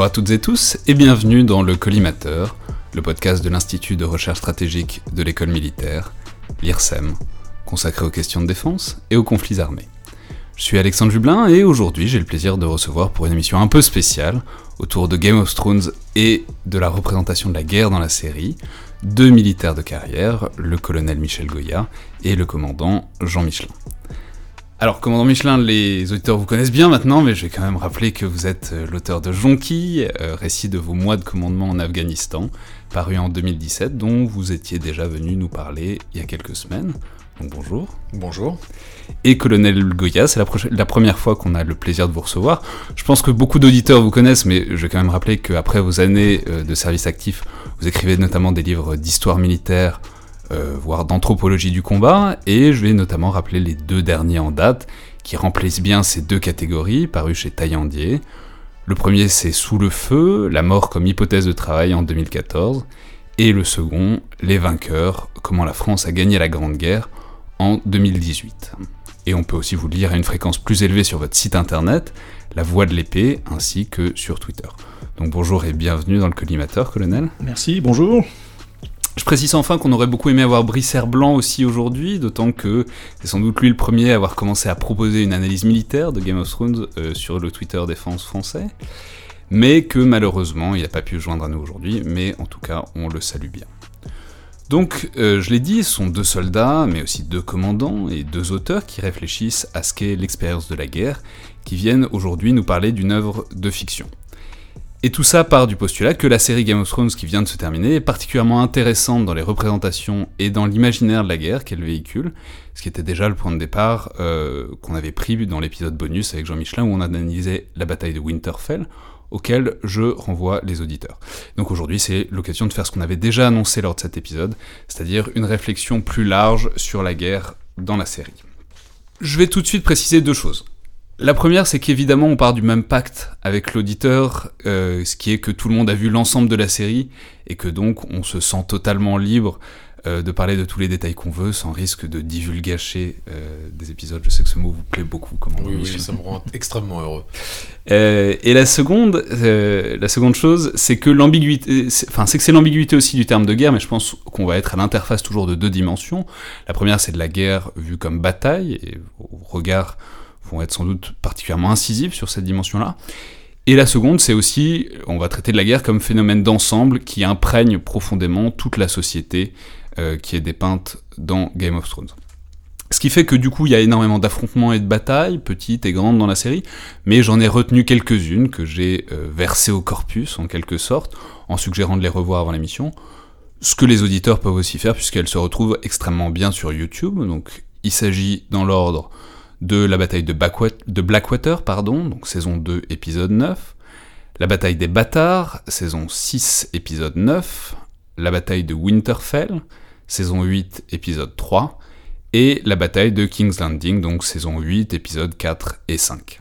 Bonjour à toutes et tous et bienvenue dans le Collimateur, le podcast de l'Institut de recherche stratégique de l'école militaire, l'IRSEM, consacré aux questions de défense et aux conflits armés. Je suis Alexandre Jublin et aujourd'hui j'ai le plaisir de recevoir pour une émission un peu spéciale autour de Game of Thrones et de la représentation de la guerre dans la série, deux militaires de carrière, le colonel Michel Goya et le commandant Jean Michelin. Alors, commandant Michelin, les auditeurs vous connaissent bien maintenant, mais je vais quand même rappeler que vous êtes euh, l'auteur de Jonki, euh, récit de vos mois de commandement en Afghanistan, paru en 2017, dont vous étiez déjà venu nous parler il y a quelques semaines. Donc bonjour. Bonjour. Et colonel Goya, c'est la, la, première fois qu'on a le plaisir de vous recevoir. Je pense que beaucoup d'auditeurs vous connaissent, mais je vais quand même rappeler qu'après vos années euh, de service actif, vous écrivez notamment des livres d'histoire militaire, euh, voire d'anthropologie du combat, et je vais notamment rappeler les deux derniers en date, qui remplissent bien ces deux catégories, parus chez Taillandier. Le premier c'est Sous le feu, la mort comme hypothèse de travail en 2014, et le second, Les vainqueurs, comment la France a gagné la Grande Guerre en 2018. Et on peut aussi vous lire à une fréquence plus élevée sur votre site internet, La Voix de l'épée, ainsi que sur Twitter. Donc bonjour et bienvenue dans le collimateur, colonel. Merci, bonjour. Je précise enfin qu'on aurait beaucoup aimé avoir Brice Blanc aussi aujourd'hui, d'autant que c'est sans doute lui le premier à avoir commencé à proposer une analyse militaire de Game of Thrones euh, sur le Twitter Défense français, mais que malheureusement il n'a pas pu joindre à nous aujourd'hui, mais en tout cas on le salue bien. Donc, euh, je l'ai dit, ce sont deux soldats, mais aussi deux commandants et deux auteurs qui réfléchissent à ce qu'est l'expérience de la guerre, qui viennent aujourd'hui nous parler d'une œuvre de fiction. Et tout ça part du postulat que la série Game of Thrones qui vient de se terminer est particulièrement intéressante dans les représentations et dans l'imaginaire de la guerre qu'elle véhicule, ce qui était déjà le point de départ euh, qu'on avait pris dans l'épisode bonus avec Jean Michelin où on analysait la bataille de Winterfell, auquel je renvoie les auditeurs. Donc aujourd'hui c'est l'occasion de faire ce qu'on avait déjà annoncé lors de cet épisode, c'est-à-dire une réflexion plus large sur la guerre dans la série. Je vais tout de suite préciser deux choses. La première, c'est qu'évidemment, on part du même pacte avec l'auditeur, euh, ce qui est que tout le monde a vu l'ensemble de la série, et que donc on se sent totalement libre euh, de parler de tous les détails qu'on veut, sans risque de divulgacher euh, des épisodes. Je sais que ce mot vous plaît beaucoup. Comment oui, oui, ça me rend extrêmement heureux. et la seconde, la seconde chose, c'est que l'ambiguïté, enfin, c'est que c'est l'ambiguïté aussi du terme de guerre, mais je pense qu'on va être à l'interface toujours de deux dimensions. La première, c'est de la guerre vue comme bataille, et au regard vont être sans doute particulièrement incisives sur cette dimension-là. Et la seconde, c'est aussi, on va traiter de la guerre comme phénomène d'ensemble qui imprègne profondément toute la société euh, qui est dépeinte dans Game of Thrones. Ce qui fait que du coup, il y a énormément d'affrontements et de batailles, petites et grandes dans la série, mais j'en ai retenu quelques-unes que j'ai euh, versées au corpus, en quelque sorte, en suggérant de les revoir avant l'émission. Ce que les auditeurs peuvent aussi faire, puisqu'elles se retrouvent extrêmement bien sur YouTube. Donc, il s'agit, dans l'ordre, de la bataille de, Blackwater, pardon, donc saison 2, épisode 9, la bataille des bâtards, saison 6, épisode 9, la bataille de Winterfell, saison 8, épisode 3, et la bataille de King's Landing, donc saison 8, épisode 4 et 5.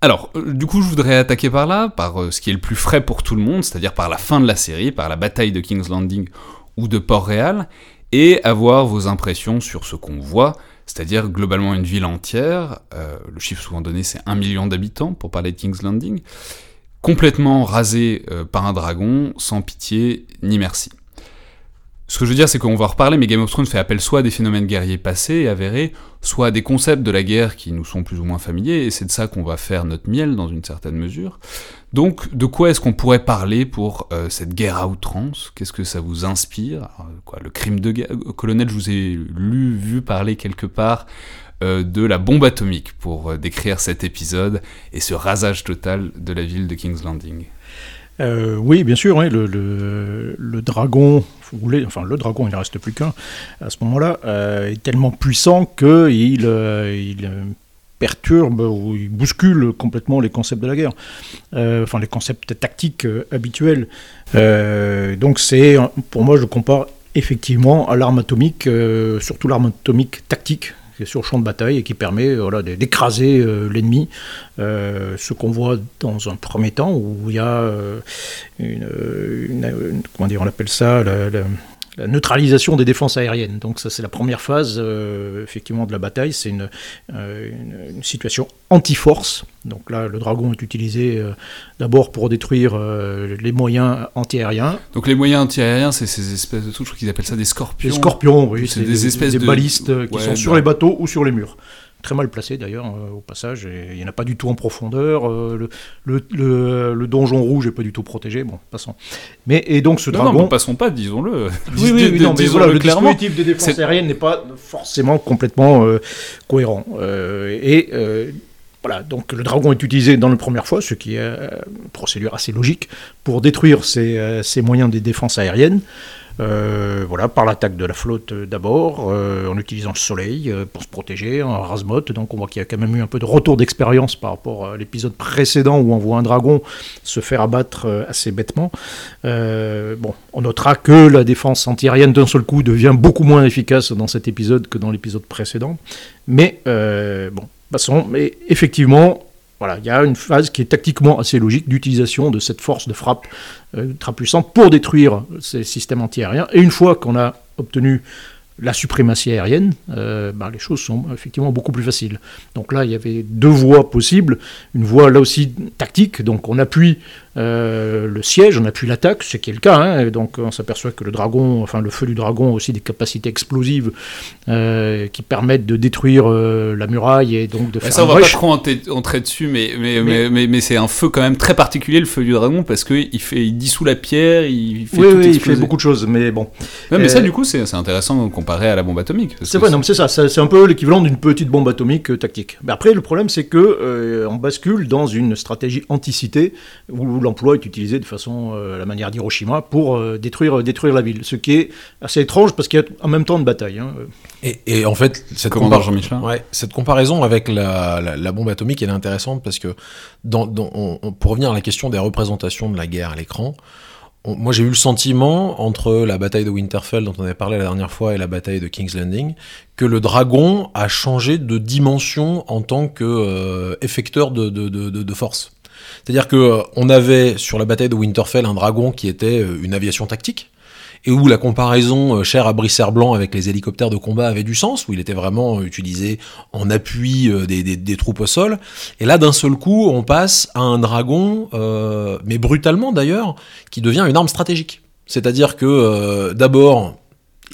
Alors, euh, du coup, je voudrais attaquer par là, par euh, ce qui est le plus frais pour tout le monde, c'est-à-dire par la fin de la série, par la bataille de King's Landing ou de Port-Réal, et avoir vos impressions sur ce qu'on voit, c'est-à-dire globalement une ville entière, euh, le chiffre souvent donné c'est un million d'habitants pour parler de King's Landing, complètement rasée euh, par un dragon, sans pitié ni merci. Ce que je veux dire, c'est qu'on va en reparler, mais Game of Thrones fait appel soit à des phénomènes guerriers passés et avérés, soit à des concepts de la guerre qui nous sont plus ou moins familiers, et c'est de ça qu'on va faire notre miel dans une certaine mesure. Donc, de quoi est-ce qu'on pourrait parler pour euh, cette guerre à outrance? Qu'est-ce que ça vous inspire? Quoi, Le crime de guerre euh, Colonel, je vous ai lu, vu parler quelque part euh, de la bombe atomique pour décrire cet épisode et ce rasage total de la ville de King's Landing. oui, bien sûr, le, dragon, enfin le dragon, il ne reste plus qu'un à ce moment-là, est tellement puissant qu'il il, perturbe ou il bouscule complètement les concepts de la guerre, euh, enfin les concepts tactiques euh, habituels. Euh, donc c'est, pour moi, je compare effectivement à l'arme atomique, surtout l'arme atomique tactique sur le champ de bataille et qui permet voilà, d'écraser l'ennemi. ce qu'on voit dans un premier temps où il y a une, comment dire, on appelle ça la neutralisation des défenses aériennes. Donc ça c'est la première phase effectivement de la bataille, c'est une, une, situation anti-force. Donc là le dragon est utilisé d'abord pour détruire les moyens antiaériens. Donc les moyens antiaériens c'est ces espèces de trucs, je crois qu'ils appellent ça des scorpions. Des scorpions, oui, c'est des, espèces de balistes qui sont sur les bateaux ou sur les murs très mal placé d'ailleurs euh, au passage, et il n'y en a pas du tout en profondeur, euh, le, le, donjon rouge n'est pas du tout protégé, bon, passons. Mais, et donc ce dragon... Non, passons pas, disons-le. Oui, oui, oui non, mais voilà, le dispositif des défenses aériennes n'est pas forcément complètement euh, cohérent. et voilà, donc le dragon est utilisé dans la première fois, ce qui est une procédure assez logique, pour détruire ces moyens des défenses aériennes. Euh, voilà, par l'attaque de la flotte euh, d'abord, euh, en utilisant le soleil pour se protéger, en rasmote. Donc on voit qu'il y a quand même eu un peu de retour d'expérience par rapport à l'épisode précédent où on voit un dragon se faire abattre assez bêtement. bon, on notera que la défense antiaérienne d'un seul coup devient beaucoup moins efficace dans cet épisode que dans l'épisode précédent. Mais bon, passons. Mais effectivement, voilà, il y a une phase qui est tactiquement assez logique d'utilisation de cette force de frappe euh, ultra puissante pour détruire ces systèmes antiaériens. Et une fois qu'on a obtenu la suprématie aérienne, euh, ben, les choses sont effectivement beaucoup plus faciles. Donc là, il y avait deux voies possibles. Une voie là aussi tactique, donc on appuie euh, le siège, on appuie l'attaque, ce qui est le cas. Hein, donc on s'aperçoit que le dragon, enfin le feu du dragon a aussi des capacités explosives euh, qui permettent de détruire la muraille et donc de faire. Ça, on va pas trop entrer dessus, mais mais, mais, mais, c'est un feu quand même très particulier, le feu du dragon, parce qu'il fait, il dissout la pierre, il fait, oui, oui, il fait beaucoup de choses, mais bon. mais ça, du coup, c'est intéressant qu'on à la bombe atomique. C'est vrai, non, c'est ça, c'est un peu l'équivalent d'une petite bombe atomique euh, tactique. Mais après, le problème, c'est que euh, on bascule dans une stratégie anticité où l'emploi est utilisé de façon, euh, à la manière d'Hiroshima, pour détruire, détruire la ville. Ce qui est assez étrange parce qu'il y a en même temps une bataille. Hein. Et, en fait, cette, ouais, cette comparaison avec la, bombe atomique, elle est intéressante parce que, dans, pour revenir à la question des représentations de la guerre à l'écran, moi j'ai eu le sentiment, entre la bataille de Winterfell dont on avait parlé la dernière fois et la bataille de King's Landing, que le dragon a changé de dimension en tant qu'effecteur euh, de, de, force. C'est-à-dire que euh, on avait sur la bataille de Winterfell un dragon qui était euh, une aviation tactique, et où la comparaison euh, chère à Brisser Blanc avec les hélicoptères de combat avait du sens, où il était vraiment utilisé en appui des, troupes au sol. Et là, d'un seul coup, on passe à un dragon, mais brutalement d'ailleurs, qui devient une arme stratégique. C'est-à-dire que d'abord,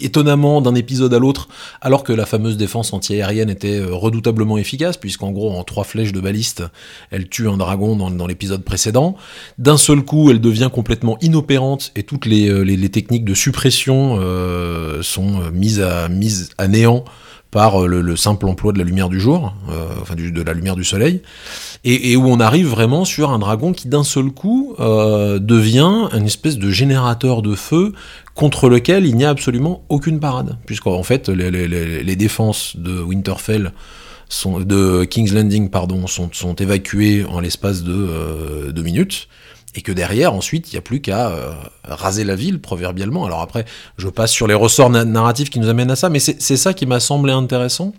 étonnamment d'un épisode à l'autre, alors que la fameuse défense antiaérienne était euh, redoutablement efficace, puisqu'en gros, en trois flèches de baliste, elle tue un dragon dans, l'épisode précédent. D'un seul coup, elle devient complètement inopérante et toutes les, euh, techniques de suppression euh, sont mises à, mises à néant par le, simple emploi de la lumière du jour, enfin de la lumière du soleil, et, où on arrive vraiment sur un dragon qui d'un seul coup devient une espèce de générateur de feu contre lequel il n'y a absolument aucune parade, puisqu'en fait les, défenses de Winterfell sont, de King's Landing pardon, sont, évacuées en l'espace de euh, deux minutes, et que derrière, ensuite, il n'y a plus qu'à euh, raser la ville, proverbialement. Alors après, je passe sur les ressorts narratifs qui nous amènent à ça, mais c'est ça qui m'a semblé intéressant,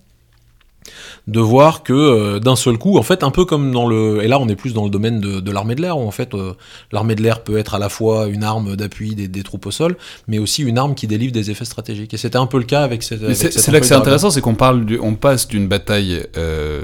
de voir que euh, d'un seul coup, en fait, un peu comme dans le, et là on est plus dans le domaine de, l'armée de l'air, où en fait euh, l'armée de l'air peut être à la fois une arme d'appui des, troupes au sol, mais aussi une arme qui délivre des effets stratégiques. Et c'était un peu le cas avec cette. c'est là que c'est intéressant, c'est qu'on parle, on passe d'une bataille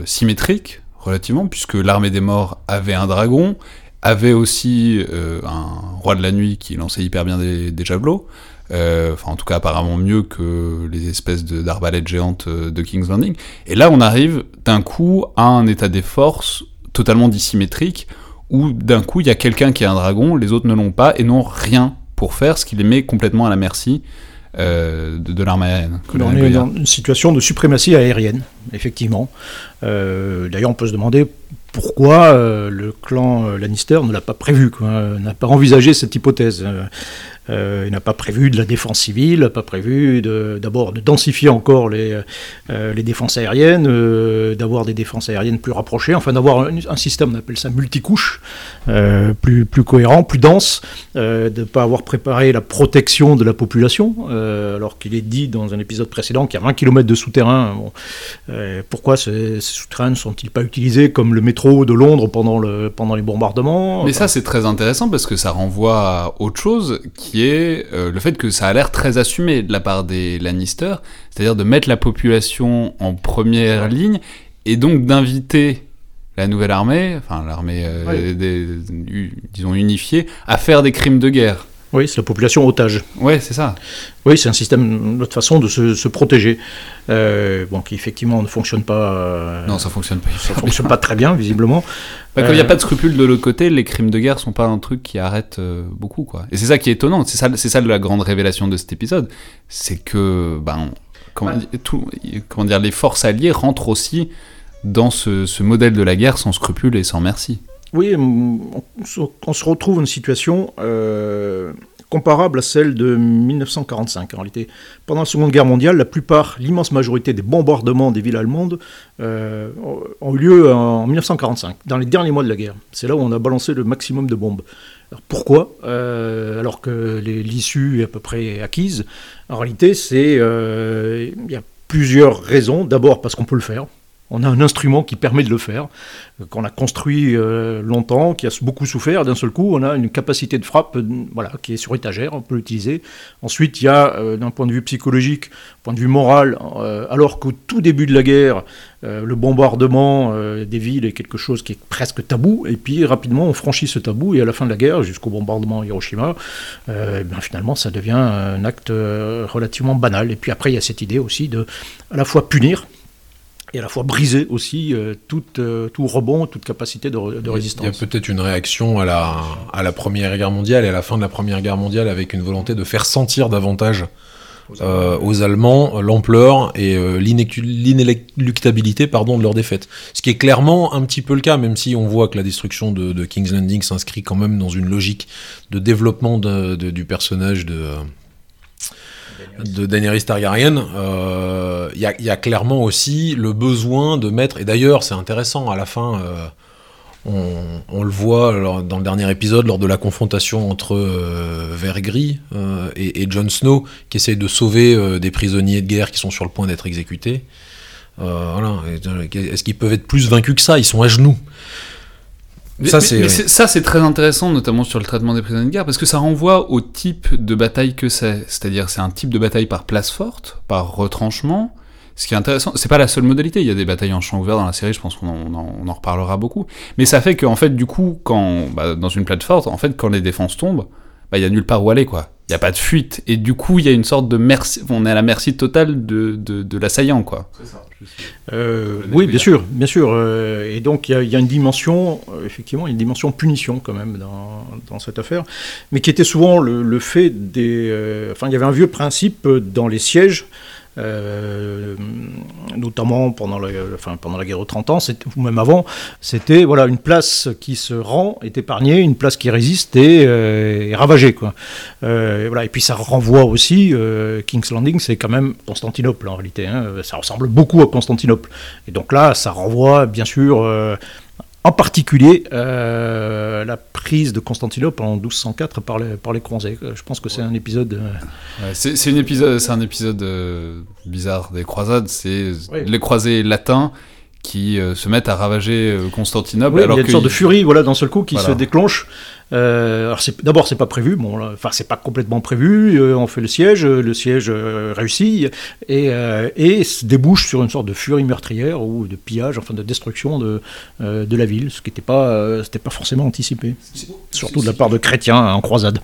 symétrique relativement, puisque l'armée des morts avait un dragon, avait aussi un roi de la nuit qui lançait hyper bien des, des javelots. Euh, enfin en tout cas apparemment mieux que les espèces d'arbalètes géantes euh, de King's Landing. Et là on arrive d'un coup à un état des forces totalement dissymétrique, où d'un coup il y a quelqu'un qui a un dragon, les autres ne l'ont pas et n'ont rien pour faire, ce qui les met complètement à la merci euh, de, l'armée aérienne. on est dans une situation de suprématie aérienne, effectivement. D'ailleurs, on peut se demander pourquoi le clan Lannister ne l'a pas prévu, n'a pas envisagé cette hypothèse. Euh, il n'a pas prévu de la défense civile, pas prévu d'abord de, densifier encore les, euh, défenses aériennes, euh, d'avoir des défenses aériennes plus rapprochées, enfin d'avoir un, système, on appelle ça multicouche, plus, cohérent, plus dense, de ne pas avoir préparé la protection de la population, alors qu'il est dit dans un épisode précédent qu'il y a 20 km de souterrain. pourquoi ces, souterrains ne sont-ils pas utilisés comme le métro de Londres pendant les bombardements? Mais ça c'est très intéressant parce que ça renvoie à autre chose qui qui est le fait que ça a l'air très assumé de la part des Lannister, c'est-à-dire de mettre la population en première ligne et donc d'inviter la nouvelle armée, enfin l'armée, disons unifiée, à faire des crimes de guerre. Oui, c'est la population otage. Oui, c'est ça. Oui, c'est un système, notre façon de se, protéger. Euh, bon, qui effectivement ne fonctionne pas. Euh, non, ça fonctionne pas. Ça fonctionne pas très bien, visiblement. Bah, comme il n'y a euh, pas de scrupules de l'autre côté, les crimes de guerre sont pas un truc qui arrête beaucoup, quoi. Et c'est ça qui est étonnant. C'est ça, c'est ça la grande révélation de cet épisode, c'est que, ben, comment, tout, comment dire, les forces alliées rentrent aussi dans ce, ce modèle de la guerre sans scrupules et sans merci. Oui, on, se retrouve dans une situation euh, comparable à celle de 1945. En réalité, pendant la Seconde Guerre mondiale, la plupart, l'immense majorité des bombardements des villes allemandes euh, ont eu lieu en 1945, dans les derniers mois de la guerre. C'est là où on a balancé le maximum de bombes. pourquoi? Euh, Alors que l'issue est à peu près acquise. En réalité, c'est il y a plusieurs raisons. D'abord parce qu'on peut le faire on a un instrument qui permet de le faire, euh, qu'on a construit euh, longtemps, qui a beaucoup souffert. D'un seul coup, on a une capacité de frappe euh, voilà, qui est sur étagère, on peut l'utiliser. Ensuite, il y a, d'un point de vue psychologique, point de vue moral, alors qu'au tout début de la guerre, le bombardement des villes est quelque chose qui est presque tabou, et puis rapidement on franchit ce tabou, et à la fin de la guerre, jusqu'au bombardement Hiroshima, ben, finalement ça devient un acte relativement banal. Et puis après, il y a cette idée aussi de à la fois punir, et à la fois briser aussi euh, euh, tout rebond, toute capacité de, résistance. Il y a peut-être une réaction à la, à la Première Guerre mondiale et à la fin de la Première Guerre mondiale avec une volonté de faire sentir davantage aux Allemands euh, l'ampleur et l'inéluctabilité pardon, de leur défaite. Ce qui est clairement un petit peu le cas, même si on voit que la destruction de, King's Landing s'inscrit quand même dans une logique de développement du personnage de de Daenerys Targaryen, il euh, y, a clairement aussi le besoin de mettre, et d'ailleurs c'est intéressant, à la fin, euh, on, le voit dans le dernier épisode, lors de la confrontation entre euh, Vergris et, Jon Snow, qui essaye de sauver des prisonniers de guerre qui sont sur le point d'être exécutés. voilà. Est-ce qu'ils peuvent être plus vaincus que ça? Ils sont à genoux. Ça, c'est très intéressant, notamment sur le traitement des prisonniers de guerre, parce que ça renvoie au type de bataille que c'est. C'est-à-dire, c'est un type de bataille par place forte, par retranchement. Ce qui est intéressant, c'est pas la seule modalité. Il y a des batailles en champ ouvert dans la série, je pense qu'on en, en, reparlera beaucoup. Mais ça fait qu'en fait, du coup, quand, bah, dans une plate forte, en fait, quand les défenses tombent, bah, il y a nulle part où aller, quoi. Il n'y a pas de fuite. Et du coup, il y a une sorte de merci, on est à la merci totale de, de, de l'assaillant, quoi. C'est ça. Euh, oui, bien sûr, bien sûr. Euh, et donc il y, a une dimension, euh, effectivement, une dimension punition quand même dans, dans cette affaire, mais qui était souvent le, le fait des. enfin, il y avait un vieux principe dans les sièges euh, notamment pendant la, enfin, pendant la guerre aux 30 ans, ou même avant, c'était voilà, une place qui se rend est épargnée, une place qui résiste et euh, ravagée. Quoi. Euh, voilà. Et puis ça renvoie aussi, King's Landing, c'est quand même Constantinople en réalité, hein. ça ressemble beaucoup à Constantinople. Et donc là, ça renvoie bien sûr en particulier euh, la prise de Constantinople en 1204 par les, par les croisés. Je pense que c'est un épisode. Euh, c'est un épisode, c'est un épisode euh, bizarre des croisades. C'est les croisés latins qui se mettent à ravager Constantinople. alors il y a une sorte de furie, voilà, d'un seul coup, qui se déclenche. Euh, alors d'abord, c'est pas prévu. Bon, enfin, c'est pas complètement prévu. Euh, on fait le siège, euh, le siège réussit et, et se débouche sur une sorte de furie meurtrière ou de pillage, enfin de destruction de, de la ville, ce qui n'était pas, c'était pas forcément anticipé, surtout de la part de chrétiens en croisade.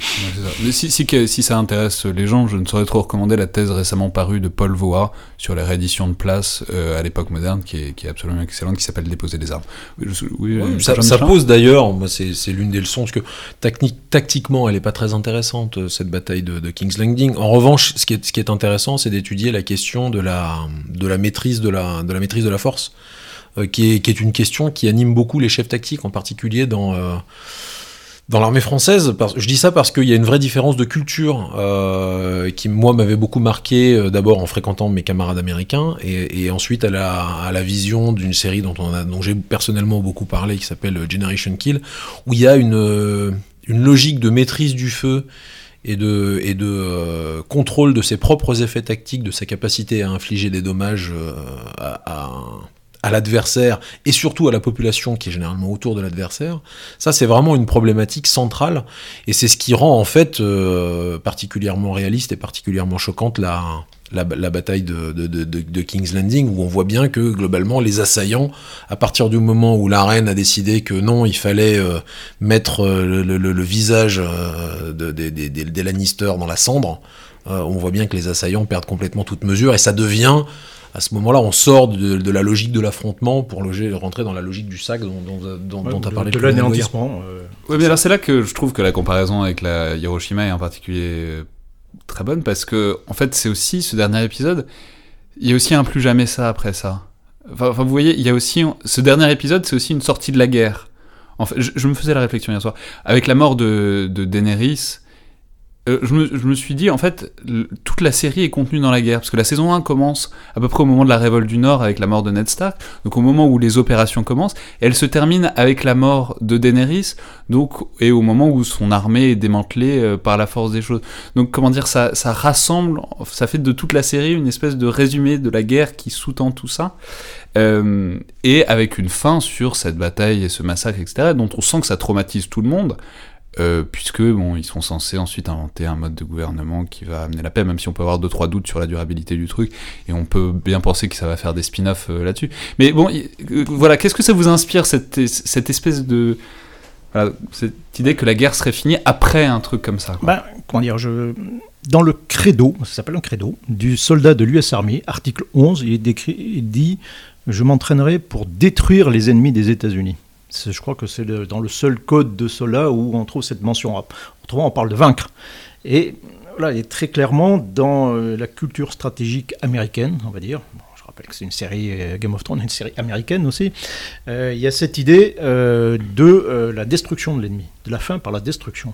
Mais si, si, si, ça intéresse les gens, je ne saurais trop recommander la thèse récemment parue de Paul Voa sur les rééditions de place à l'époque moderne, qui est, qui est, absolument excellente, qui s'appelle Déposer des armes. Oui, ça, ça pose d'ailleurs, c'est l'une des leçons, parce que tactiquement, elle n'est pas très intéressante, euh, cette bataille de, King's Landing. En revanche, ce qui est, intéressant, c'est d'étudier la question de la, maîtrise de, la, force, euh, qui, est, qui, est, une question qui anime beaucoup les chefs tactiques, en particulier dans... Euh, dans l'armée française, je dis ça parce qu'il y a une vraie différence de culture euh, qui, moi, m'avait beaucoup marqué euh, d'abord en fréquentant mes camarades américains et, ensuite à la, à la vision d'une série dont, on a, dont j'ai personnellement beaucoup parlé qui s'appelle Generation Kill, où il y a une, euh, une logique de maîtrise du feu et de, et de contrôle de ses propres effets tactiques, de sa capacité à infliger des dommages à, à à l'adversaire et surtout à la population qui est généralement autour de l'adversaire. Ça, c'est vraiment une problématique centrale et c'est ce qui rend en fait euh, particulièrement réaliste et particulièrement choquante la, la, bataille de, de, King's Landing, où on voit bien que globalement les assaillants, à partir du moment où la reine a décidé que non, il fallait euh, mettre euh, le, visage des Lannister dans la cendre, on voit bien que les assaillants perdent complètement toute mesure et ça devient à ce moment-là, on sort de, la logique de l'affrontement pour rentrer dans la logique du sac dont, tu as parlé. De, de l'anéantissement. Euh, oui, mais alors c'est là que je trouve que la comparaison avec la Hiroshima est en particulier euh, très bonne parce que, en fait, c'est aussi ce dernier épisode. Il y a aussi un plus jamais ça après ça. Enfin, vous voyez, il y a aussi ce dernier épisode, c'est aussi une sortie de la guerre. En fait, je, me faisais la réflexion hier soir avec la mort de, de Daenerys euh, je, me, suis dit, en fait, toute la série est contenue dans la guerre, parce que la saison 1 commence à peu près au moment de la révolte du Nord avec la mort de Ned Stark, donc au moment où les opérations commencent, et elle se termine avec la mort de Daenerys, donc, et au moment où son armée est démantelée euh, par la force des choses. Donc, comment dire, ça, rassemble, ça fait de toute la série une espèce de résumé de la guerre qui sous-tend tout ça, euh, et avec une fin sur cette bataille et ce massacre, etc., dont on sent que ça traumatise tout le monde. Euh, puisque bon, ils sont censés ensuite inventer un mode de gouvernement qui va amener la paix, même si on peut avoir deux trois doutes sur la durabilité du truc, et on peut bien penser que ça va faire des spin-offs euh, là-dessus. Mais bon, euh, voilà, qu'est-ce que ça vous inspire cette, cette espèce de cette idée que la guerre serait finie après un truc comme ça Ben, comment dire, je dans le credo, ça s'appelle un credo, du soldat de l'US Army, article 11, il, décrit, il dit Je m'entraînerai pour détruire les ennemis des États-Unis. Je crois que c'est dans le seul code de cela où on trouve cette mention. Autrement, on parle de vaincre. Et là, il est très clairement dans euh, la culture stratégique américaine, on va dire. je rappelle que c'est une série euh, Game of Thrones, une série américaine aussi. Euh, il y a cette idée de la destruction de l'ennemi, de la fin par la destruction.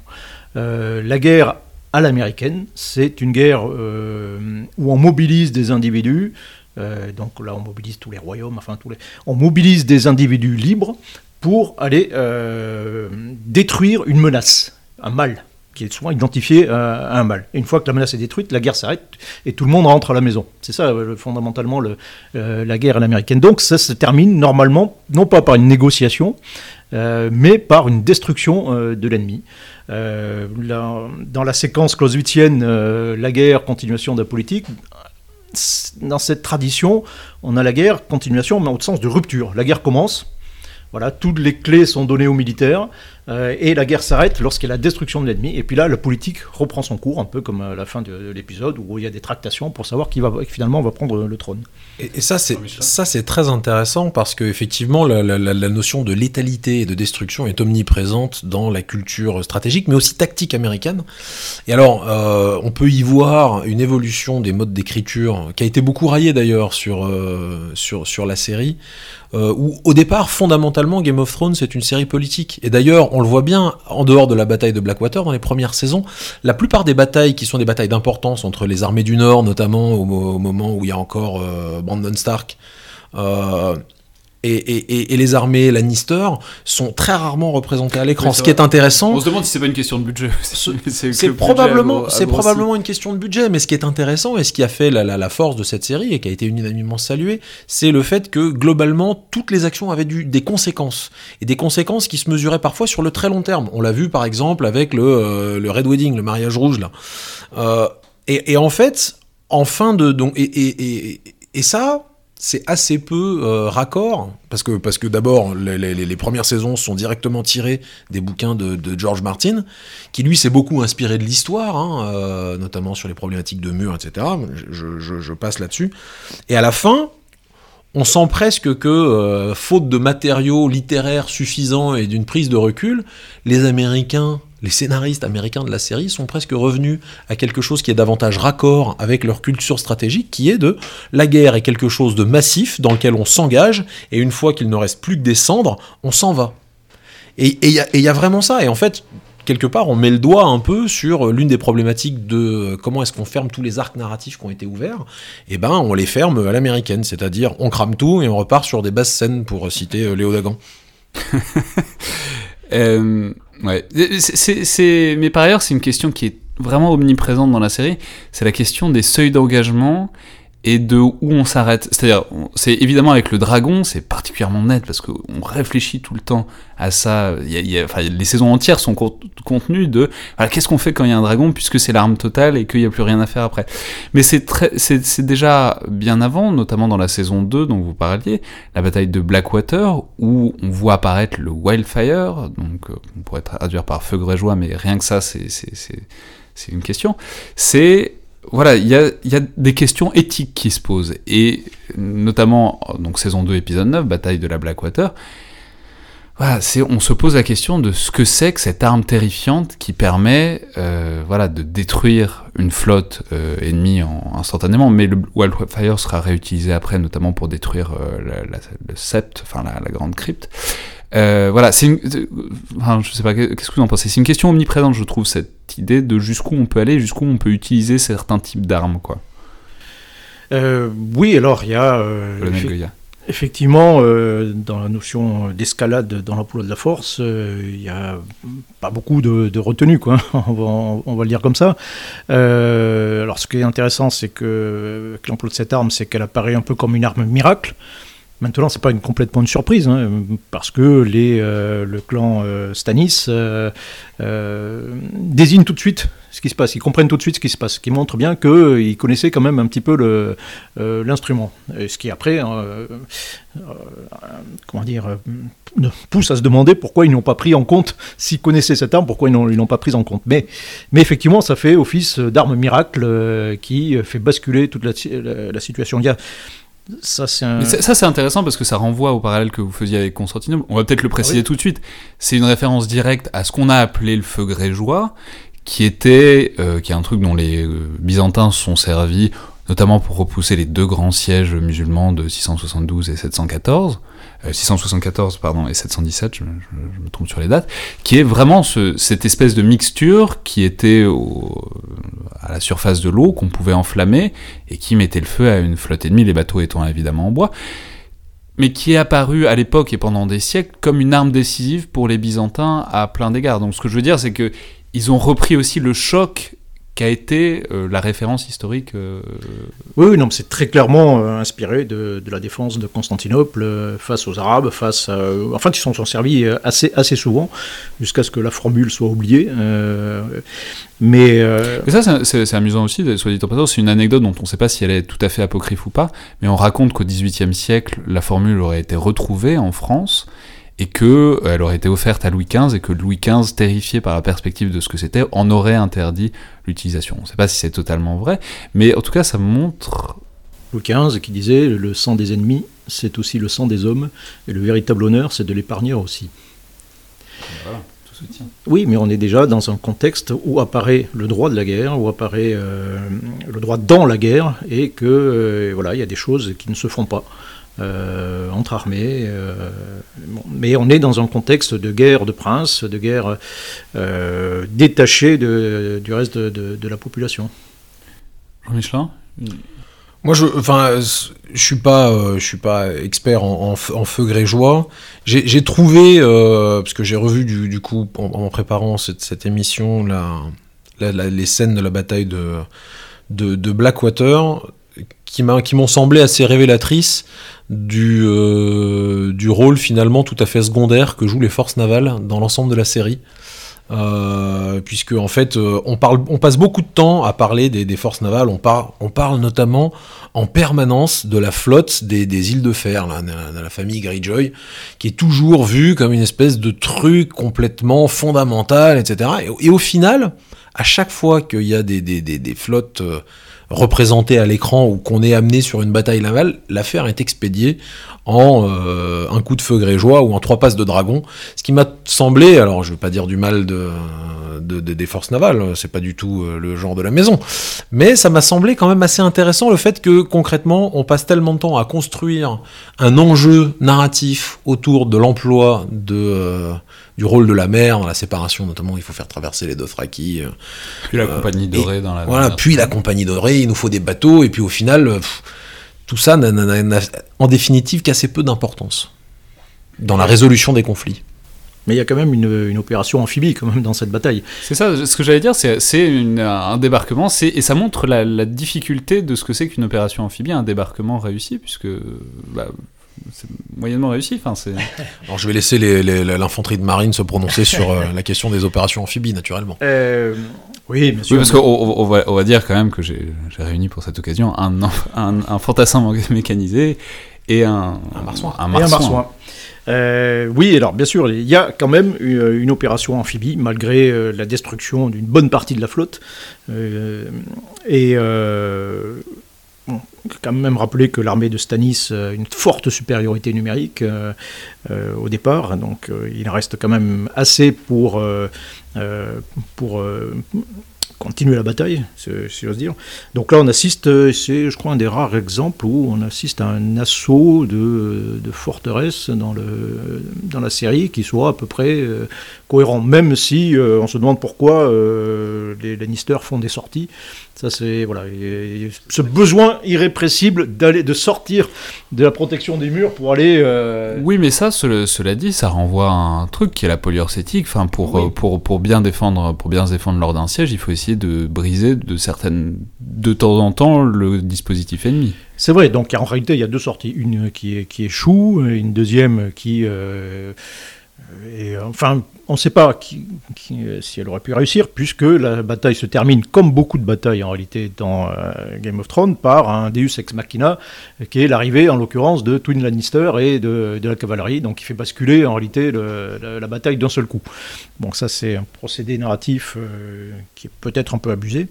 la guerre à l'américaine, c'est une guerre où on mobilise des individus. donc là, on mobilise tous les royaumes, enfin tous les. On mobilise des individus libres pour aller euh, détruire une menace, un mal, qui est souvent identifié euh, à un mal. Et une fois que la menace est détruite, la guerre s'arrête et tout le monde rentre à la maison. C'est ça euh, fondamentalement le, la guerre à l'américaine. Donc ça se termine normalement, non pas par une négociation, mais par une destruction de l'ennemi. dans la séquence clausewitzienne, la guerre, continuation de la politique, dans cette tradition, on a la guerre, continuation, mais au sens de rupture. La guerre commence, voilà, toutes les clés sont données aux militaires euh, et la guerre s'arrête lorsqu'il y a la destruction de l'ennemi. Et puis là, la politique reprend son cours, un peu comme à la fin de, l'épisode où il y a des tractations pour savoir qui va finalement va prendre le trône. Et, ça, c'est ça, c'est très intéressant parce que effectivement, la, notion de létalité et de destruction est omniprésente dans la culture stratégique, mais aussi tactique américaine. Et alors, euh, on peut y voir une évolution des modes d'écriture qui a été beaucoup raillée d'ailleurs sur, euh, sur sur la série. Euh, où au départ, fondamentalement, Game of Thrones c'est une série politique. Et d'ailleurs, on le voit bien, en dehors de la bataille de Blackwater, dans les premières saisons, la plupart des batailles qui sont des batailles d'importance entre les armées du Nord, notamment au, moment où il y a encore euh, Brandon Stark, euh, et, les armées Lannister sont très rarement représentées à l'écran. ce qui est intéressant. On se demande si c'est pas une question de budget. C'est probablement, c'est probablement une question de budget, mais ce qui est intéressant et ce qui a fait la, force de cette série et qui a été unanimement salué, c'est le fait que globalement toutes les actions avaient du, des conséquences et des conséquences qui se mesuraient parfois sur le très long terme. On l'a vu par exemple avec le, euh, le Red Wedding, le mariage rouge là. Euh, et, en fait, en fin de donc et, et ça c'est assez peu euh, raccord, parce que, parce que d'abord, les, premières saisons sont directement tirées des bouquins de, George Martin, qui lui s'est beaucoup inspiré de l'histoire, hein, euh, notamment sur les problématiques de murs, etc. Je, passe là-dessus. Et à la fin, on sent presque que, euh, faute de matériaux littéraires suffisants et d'une prise de recul, les Américains les scénaristes américains de la série sont presque revenus à quelque chose qui est davantage raccord avec leur culture stratégique, qui est de la guerre est quelque chose de massif dans lequel on s'engage, et une fois qu'il ne reste plus que des cendres, on s'en va. Et il y, a vraiment ça, et en fait, quelque part, on met le doigt un peu sur l'une des problématiques de comment est-ce qu'on ferme tous les arcs narratifs qui ont été ouverts? Et eh ben, on les ferme à l'américaine, c'est-à-dire on crame tout et on repart sur des basses scènes, pour citer euh, Léo Dagan. euh, Ouais. C'est, mais par ailleurs, c'est une question qui est vraiment omniprésente dans la série. C'est la question des seuils d'engagement et de où on s'arrête. C'est-à-dire, c'est évidemment avec le dragon, c'est particulièrement net parce qu'on réfléchit tout le temps à ça. Enfin, les saisons entières sont contenues de voilà, qu'est-ce qu'on fait quand il y a un dragon puisque c'est l'arme totale et qu'il n'y a plus rien à faire après. Mais c'est très, c'est déjà bien avant, notamment dans la saison 2 dont vous parliez, la bataille de Blackwater où on voit apparaître le Wildfire, donc euh, on pourrait traduire par feu grégeois, mais rien que ça, c'est c'est une question. C'est voilà, il y a, des questions éthiques qui se posent. Et notamment, donc saison 2, épisode 9, bataille de la Blackwater, on se pose la question de ce que c'est que cette arme terrifiante qui permet euh, voilà, de détruire une flotte euh, ennemie instantanément, mais le Wildfire sera réutilisé après, notamment pour détruire euh, le sept, enfin la, grande crypte. Voilà, c'est une, enfin, je sais pas, qu'est-ce que vous en pensez? C'est une question omniprésente, je trouve, cette idée de jusqu'où on peut aller, jusqu'où on peut utiliser certains types d'armes, quoi. Euh, oui, alors il y a. Euh, effectivement, euh, dans la notion d'escalade dans l'emploi de la force, il n'y a pas beaucoup de, retenue, quoi. on, va, on, va, le dire comme ça. alors, ce qui est intéressant, c'est que, que l'emploi de cette arme, c'est qu'elle apparaît un peu comme une arme miracle. Maintenant, c'est pas une, complètement une surprise, hein, parce que les, euh, le clan euh, Stanis euh, désigne tout de suite ce qui se passe, ils comprennent tout de suite ce qui se passe, ce qui montre bien qu'ils connaissaient quand même un petit peu l'instrument. ce qui après, comment dire, pousse à se demander pourquoi ils n'ont pas pris en compte, s'ils connaissaient cette arme, pourquoi ils n'ont pas pris en compte. Mais, mais effectivement, ça fait office d'arme miracle qui fait basculer toute la, la, la situation. Il y a, ça, c'est intéressant parce que ça renvoie au parallèle que vous faisiez avec Constantinople. On va peut-être le préciser tout de suite. C'est une référence directe à ce qu'on a appelé le feu grégeois, qui était, euh, qui est un truc dont les euh, Byzantins se sont servis, notamment pour repousser les deux grands sièges musulmans de 672 et 714. 674 euh, pardon et 717, je, me trompe sur les dates, qui est vraiment ce, cette espèce de mixture qui était à la surface de l'eau qu'on pouvait enflammer et qui mettait le feu à une flotte ennemie, les bateaux étant évidemment en bois, mais qui est apparu à l'époque et pendant des siècles comme une arme décisive pour les Byzantins à plein d'égards. Donc ce que je veux dire, c'est que ils ont repris aussi le choc qu'a été euh, la référence historique euh, Oui, non, c'est très clairement euh, inspiré de, la défense de Constantinople face aux Arabes, face à, enfin, ils s'en sont servis assez, assez souvent, jusqu'à ce que la formule soit oubliée. mais... Et ça, c'est amusant aussi, soit dit en passant, c'est une anecdote dont on ne sait pas si elle est tout à fait apocryphe ou pas, mais on raconte qu'au XVIIIe siècle, la formule aurait été retrouvée en France, et que euh, elle aurait été offerte à Louis XV et que Louis XV, terrifié par la perspective de ce que c'était, en aurait interdit l'utilisation. On ne sait pas si c'est totalement vrai, mais en tout cas ça montre... Louis XV qui disait le sang des ennemis, c'est aussi le sang des hommes, et le véritable honneur, c'est de l'épargneur aussi. Voilà. tout se tient. Oui, mais on est déjà dans un contexte où apparaît le droit de la guerre, où apparaît euh, le droit dans la guerre, et que euh, voilà, il y a des choses qui ne se font pas. Euh, entre armées. Euh, mais on est dans un contexte de guerre de princes, de guerre euh, détachée de, du reste de, la population. Jean-Michelin moi, je, enfin, je suis pas, je suis pas expert en, feu grégeois. J'ai trouvé, parce que j'ai revu du, coup en, préparant cette, émission les scènes de la bataille de, de, de Blackwater, qui m'ont semblé assez révélatrices du, euh, du rôle finalement tout à fait secondaire que jouent les forces navales dans l'ensemble de la série. Euh, puisque en fait euh, on, passe beaucoup de temps à parler des, forces navales, on, parle notamment en permanence de la flotte des, îles de fer, de, la famille Greyjoy, qui est toujours vue comme une espèce de truc complètement fondamental, etc. Et, au final, à chaque fois qu'il y a des, des flottes représenté à l'écran ou qu'on est amené sur une bataille navale, l'affaire est expédiée en euh, un coup de feu grégeois ou en trois passes de dragon. Ce qui m'a semblé, alors je ne veux pas dire du mal de, des forces navales, c'est pas du tout euh, le genre de la maison, mais ça m'a semblé quand même assez intéressant le fait que concrètement on passe tellement de temps à construire un enjeu narratif autour de l'emploi de, euh, du rôle de la mer dans la séparation, notamment il faut faire traverser les Dothraki. Euh, puis la compagnie dorée dans la. Voilà, puis la compagnie dorée, il nous faut des bateaux, et puis au final, tout ça n'a en définitive qu'assez peu d'importance dans la résolution des conflits. Mais il y a quand même une, opération amphibie quand même dans cette bataille. C'est ça, ce que j'allais dire, c'est un débarquement, et ça montre la, difficulté de ce que c'est qu'une opération amphibie, un débarquement réussi, puisque bah, moyennement réussi. Enfin, c'est... Alors je vais laisser l'infanterie de marine se prononcer sur euh, la question des opérations amphibies, naturellement. Euh, oui, bien sûr. Oui, parce qu'on va, on va, dire quand même que j'ai, réuni pour cette occasion un, un, un fantassin mécanisé et un, un marsouin. Un marsouin. Euh, oui, alors bien sûr, il y a quand même une, opération amphibie, malgré euh, la destruction d'une bonne partie de la flotte. Euh, et quand même rappeler que l'armée de Stanis a une forte supériorité numérique au départ, donc il reste quand même assez pour, pour continuer la bataille, si j'ose dire. Donc là, on assiste, euh, c'est, je crois, un des rares exemples où on assiste à un assaut de, de forteresse dans, le, dans la série qui soit à peu près euh, cohérent, même si euh, on se demande pourquoi les Lannister font des sorties. Ça, c'est voilà, ce besoin irrépressible d'aller, de sortir de la protection des murs pour aller. Euh, oui, mais ça, cela dit, ça renvoie à un truc qui est la polyurcétique. Enfin, pour, euh, pour, pour bien défendre, pour bien se défendre lors d'un siège, il faut essayer de briser de certaines, de temps en temps, le dispositif ennemi. C'est vrai. Donc, en réalité, il y a deux sorties. Une qui est qui échoue, une deuxième qui euh, et, enfin on ne sait pas euh, si elle aurait pu réussir, puisque la bataille se termine, comme beaucoup de batailles en réalité dans euh, Game of Thrones, par un Deus Ex Machina, qui est l'arrivée en l'occurrence de Twin Lannister et de, la cavalerie, donc qui fait basculer en réalité la, bataille d'un seul coup. Bon, ça c'est un procédé narratif euh, qui est peut-être un peu abusé,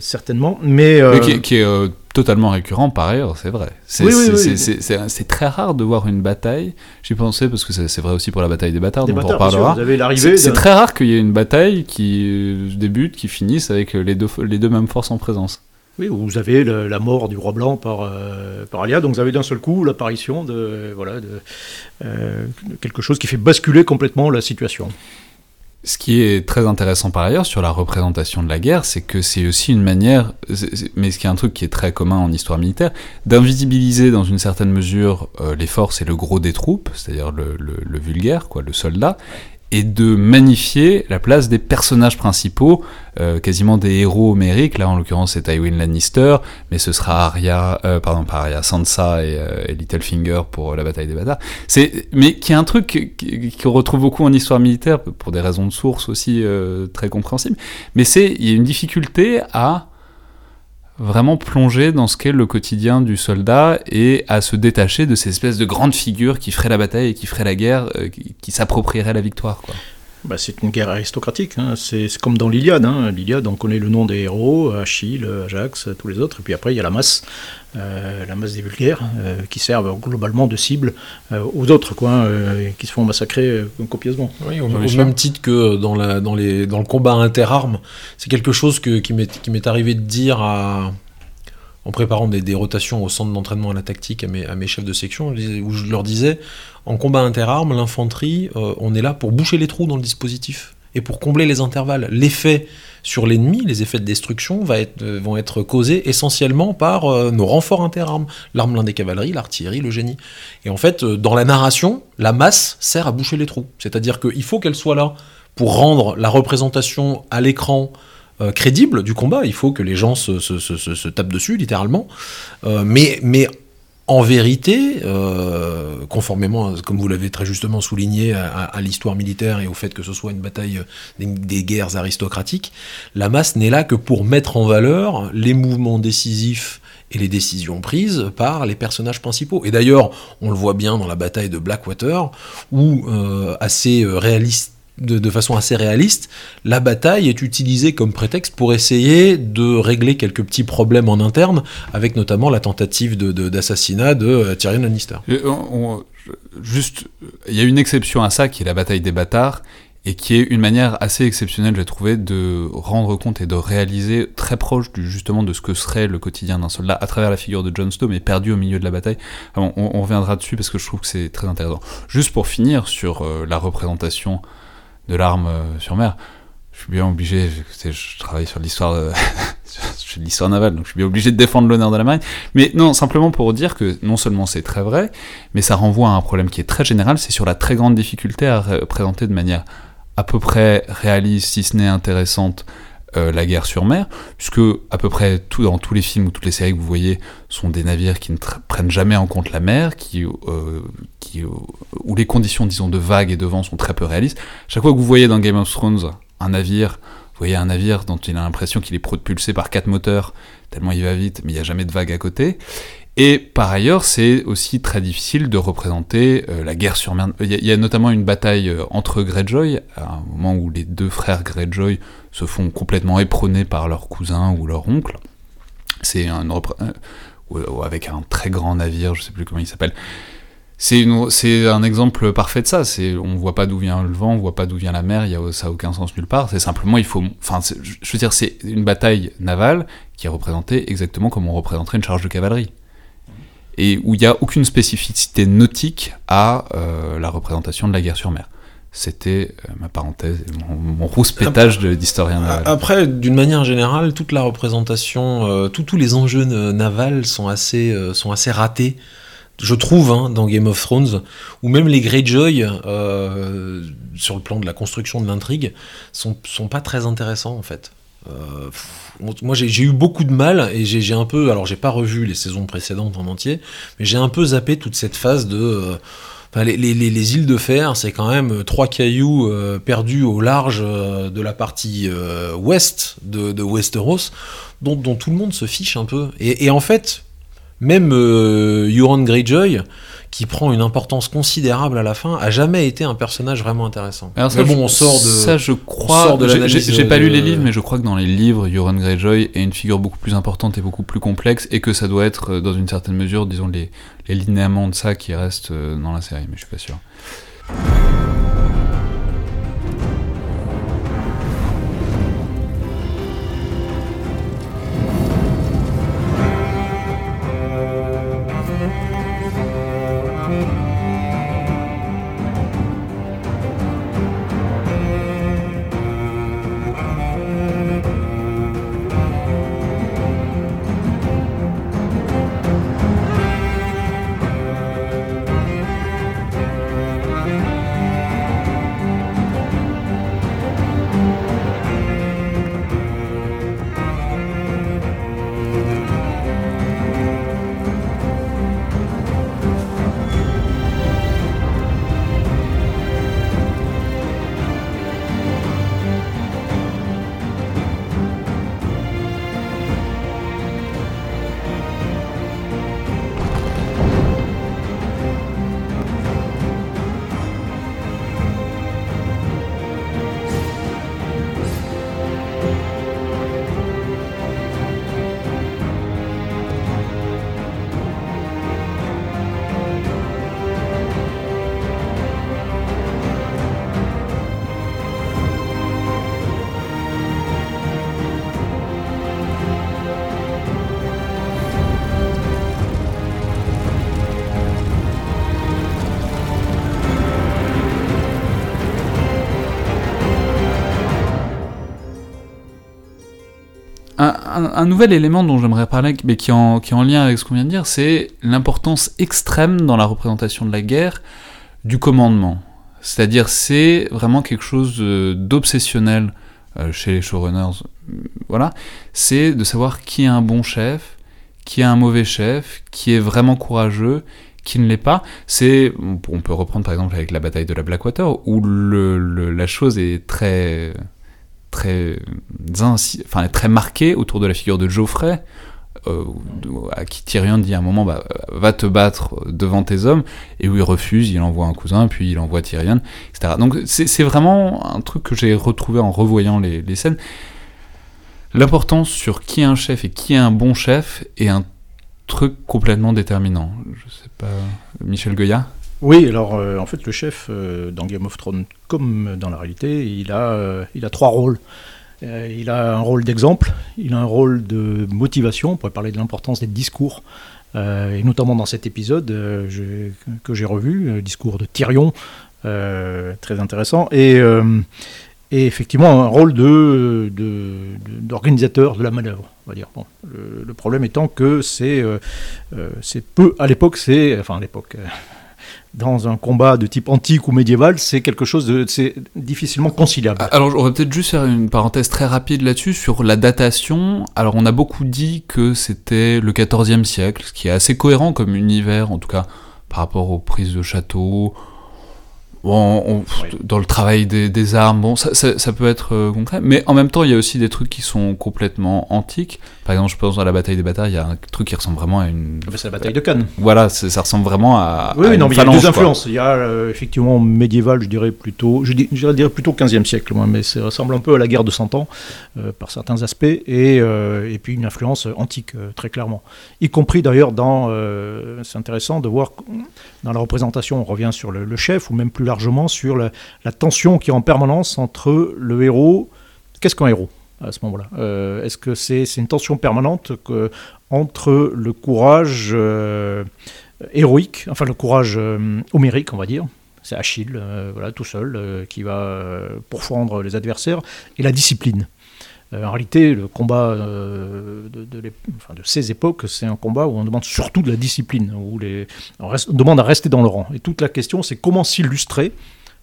certainement, mais... qui, est totalement récurrent par ailleurs, c'est vrai. C'est très rare de voir une bataille, j'y pensais parce que c'est vrai aussi pour la bataille des bâtards, dont on reparlera. C'est très rare qu'il y ait une bataille qui euh, débute, qui finisse avec les deux, les deux mêmes forces en présence. Oui, vous avez la mort du roi blanc par, euh, par Alia, donc vous avez d'un seul coup l'apparition de, voilà, de, euh, quelque chose qui fait basculer complètement la situation. Ce qui est très intéressant par ailleurs sur la représentation de la guerre, c'est que c'est aussi une manière, mais ce qui est un truc qui est très commun en histoire militaire, d'invisibiliser dans une certaine mesure les forces et le gros des troupes, c'est-à-dire le, le, vulgaire, quoi, le soldat, et de magnifier la place des personnages principaux, euh, quasiment des héros homériques. Là, en l'occurrence, c'est Tywin Lannister, mais ce sera Arya, euh, pardon, pas Arya, Sansa et, euh, Littlefinger pour la bataille des bâtards. C'est, mais qui est un truc qu'on retrouve beaucoup en histoire militaire pour des raisons de source aussi très compréhensibles. Mais c'est, il y a une difficulté à vraiment plonger dans ce qu'est le quotidien du soldat et à se détacher de ces espèces de grandes figures qui feraient la bataille et qui feraient la guerre, euh, qui, s'approprieraient la victoire. Quoi. Bah, c'est une guerre aristocratique, hein. c'est, comme dans l'Iliade. Hein. L'Iliade, on connaît le nom des héros, Achille, Ajax, tous les autres, et puis après il y a la masse, euh, la masse des vulgaires, euh, qui servent globalement de cible aux autres, quoi, qui se font massacrer copieusement. Oui, au, même titre que dans, la, dans, les, dans le combat interarmes, c'est quelque chose que, qui m'est arrivé de dire à en préparant des, rotations au centre d'entraînement à la tactique à mes, chefs de section, où je leur disais, en combat interarmes, l'infanterie, euh, on est là pour boucher les trous dans le dispositif et pour combler les intervalles. L'effet sur l'ennemi, les effets de destruction euh, vont être causés essentiellement par euh, nos renforts interarmes, l'arme blindée cavalerie, l'artillerie, le génie. Et en fait, dans la narration, la masse sert à boucher les trous. C'est-à-dire qu'il faut qu'elle soit là pour rendre la représentation à l'écran euh, crédible du combat. Il faut que les gens se, tapent dessus, littéralement. Euh, mais, en vérité, euh, conformément, comme vous l'avez très justement souligné, à, l'histoire militaire et au fait que ce soit une bataille des, guerres aristocratiques, la masse n'est là que pour mettre en valeur les mouvements décisifs et les décisions prises par les personnages principaux. Et d'ailleurs, on le voit bien dans la bataille de Blackwater, où, assez réaliste de, façon assez réaliste, la bataille est utilisée comme prétexte pour essayer de régler quelques petits problèmes en interne, avec notamment la tentative d'assassinat de, euh, Tyrion Lannister. juste, il y a une exception à ça, qui est la bataille des bâtards, et qui est une manière assez exceptionnelle, j'ai trouvé, de rendre compte et de réaliser très proche du, justement de ce que serait le quotidien d'un soldat à travers la figure de Jon Snow, mais perdu au milieu de la bataille. on, reviendra dessus parce que je trouve que c'est très intéressant. Juste pour finir sur euh, la représentation de l'arme euh, sur mer. je suis bien obligé, je, travaille sur l'histoire, de, l'histoire navale, donc je suis bien obligé de défendre l'honneur de la marine. Mais non, simplement pour dire que non seulement c'est très vrai, mais ça renvoie à un problème qui est très général, c'est sur la très grande difficulté à présenter de manière à peu près réaliste, si ce n'est intéressante, euh, la guerre sur mer, puisque à peu près tout dans tous les films ou toutes les séries que vous voyez sont des navires qui ne prennent jamais en compte la mer, qui, euh, qui, où les conditions, disons, de vagues et de vent sont très peu réalistes. Chaque fois que vous voyez dans Game of Thrones un navire, vous voyez un navire dont il a l'impression qu'il est propulsé par quatre moteurs, tellement il va vite, mais il n'y a jamais de vagues à côté. Et par ailleurs, c'est aussi très difficile de représenter euh, la guerre sur mer. Il y, a notamment une bataille euh, entre Greyjoy, à un moment où les deux frères Greyjoy se font complètement éperonner par leur cousin ou leur oncle. C'est un euh, avec un très grand navire, je sais plus comment il s'appelle. C'est un exemple parfait de ça. On voit pas d'où vient le vent, on voit pas d'où vient la mer. Ça a aucun sens nulle part. C'est simplement il faut. Enfin, je veux dire, c'est une bataille navale qui est représentée exactement comme on représenterait une charge de cavalerie et où il n'y a aucune spécificité nautique à euh, la représentation de la guerre sur mer. C'était euh, ma parenthèse, mon, mon rouspétage d'historien naval. Après, d'une manière générale, toute la représentation, euh, tous les enjeux navals sont assez, sont assez ratés je trouve, hein, dans Game of Thrones, ou même les Greyjoy, sur le plan de la construction de l'intrigue, sont, sont pas très intéressants en fait. Euh, moi j'ai eu beaucoup de mal et j'ai un peu, alors j'ai pas revu les saisons précédentes en entier, mais j'ai un peu zappé toute cette phase de... Euh, les, îles de fer, c'est quand même trois cailloux euh, perdus au large de la partie ouest de, Westeros, dont, tout le monde se fiche un peu. Et, et en fait, même Euron Greyjoy, qui prend une importance considérable à la fin, a jamais été un personnage vraiment intéressant. Alors ça, bon, on sort de. Ça, je crois. J'ai pas lu les livres, mais je crois que dans les livres, Euron Greyjoy est une figure beaucoup plus importante et beaucoup plus complexe, et que ça doit être, euh, dans une certaine mesure, disons, les, les linéaments de ça qui restent euh, dans la série, mais je suis pas sûr. Un, nouvel élément dont j'aimerais parler, mais qui est, en, lien avec ce qu'on vient de dire, c'est l'importance extrême dans la représentation de la guerre du commandement. C'est-à-dire, c'est vraiment quelque chose d'obsessionnel euh, chez les showrunners. Voilà, c'est de savoir qui est un bon chef, qui est un mauvais chef, qui est vraiment courageux, qui ne l'est pas. C'est, on peut reprendre par exemple avec la bataille de la Blackwater, où la chose est très très, enfin, très marqué autour de la figure de Geoffrey, euh, à qui Tyrion dit à un moment bah, va te battre devant tes hommes, et où il refuse, il envoie un cousin, puis il envoie Tyrion, etc. Donc c'est vraiment un truc que j'ai retrouvé en revoyant les, les scènes. L'importance sur qui est un chef et qui est un bon chef est un truc complètement déterminant. Je sais pas, Michel Goya? Oui, alors euh, en fait le chef euh, dans Game of Thrones comme dans la réalité, il a, euh, il a trois rôles. il a un rôle d'exemple, il a un rôle de motivation, on pourrait parler de l'importance des discours, et notamment dans cet épisode que j'ai revu, le discours de Tyrion, très intéressant, et, effectivement un rôle de, d'organisateur de, la manœuvre. On va dire. Bon, le, problème étant que c'est, c'est peu, à l'époque, c'est, enfin à l'époque, dans un combat de type antique ou médiéval, c'est quelque chose de c'est difficilement conciliable. Alors, on va peut-être juste faire une parenthèse très rapide là-dessus sur la datation. Alors, on a beaucoup dit que c'était le XIVe siècle, ce qui est assez cohérent comme univers, en tout cas par rapport aux prises de château, Bon, dans le travail des, armes, bon, ça, ça, peut être euh, concret, mais en même temps, il y a aussi des trucs qui sont complètement antiques. Par exemple, je pense à la bataille des batailles, il y a un truc qui ressemble vraiment à une. Ah c'est la bataille de Cannes. Voilà, ça ressemble vraiment à. Oui, non, mais il y a deux influences. Il y a euh, effectivement médiéval, je dirais plutôt, je, dirais plutôt 15e siècle, moi, mais ça ressemble un peu à la guerre de 100 ans euh, par certains aspects, et, et puis une influence antique, très clairement. Y compris d'ailleurs dans. c'est intéressant de voir dans la représentation, on revient sur le, le chef, ou même plus largement sur la, tension qui est en permanence entre le héros. Qu'est-ce qu'un héros à ce moment-là? Euh, Est-ce que c'est une tension permanente entre le courage euh, héroïque, enfin le courage euh, homérique, on va dire, c'est Achille, voilà, tout seul, qui va pourfendre les adversaires, et la discipline. En réalité, le combat de, de, ces époques, c'est un combat où on demande surtout de la discipline, où on demande à rester dans le rang. Et toute la question, c'est comment s'illustrer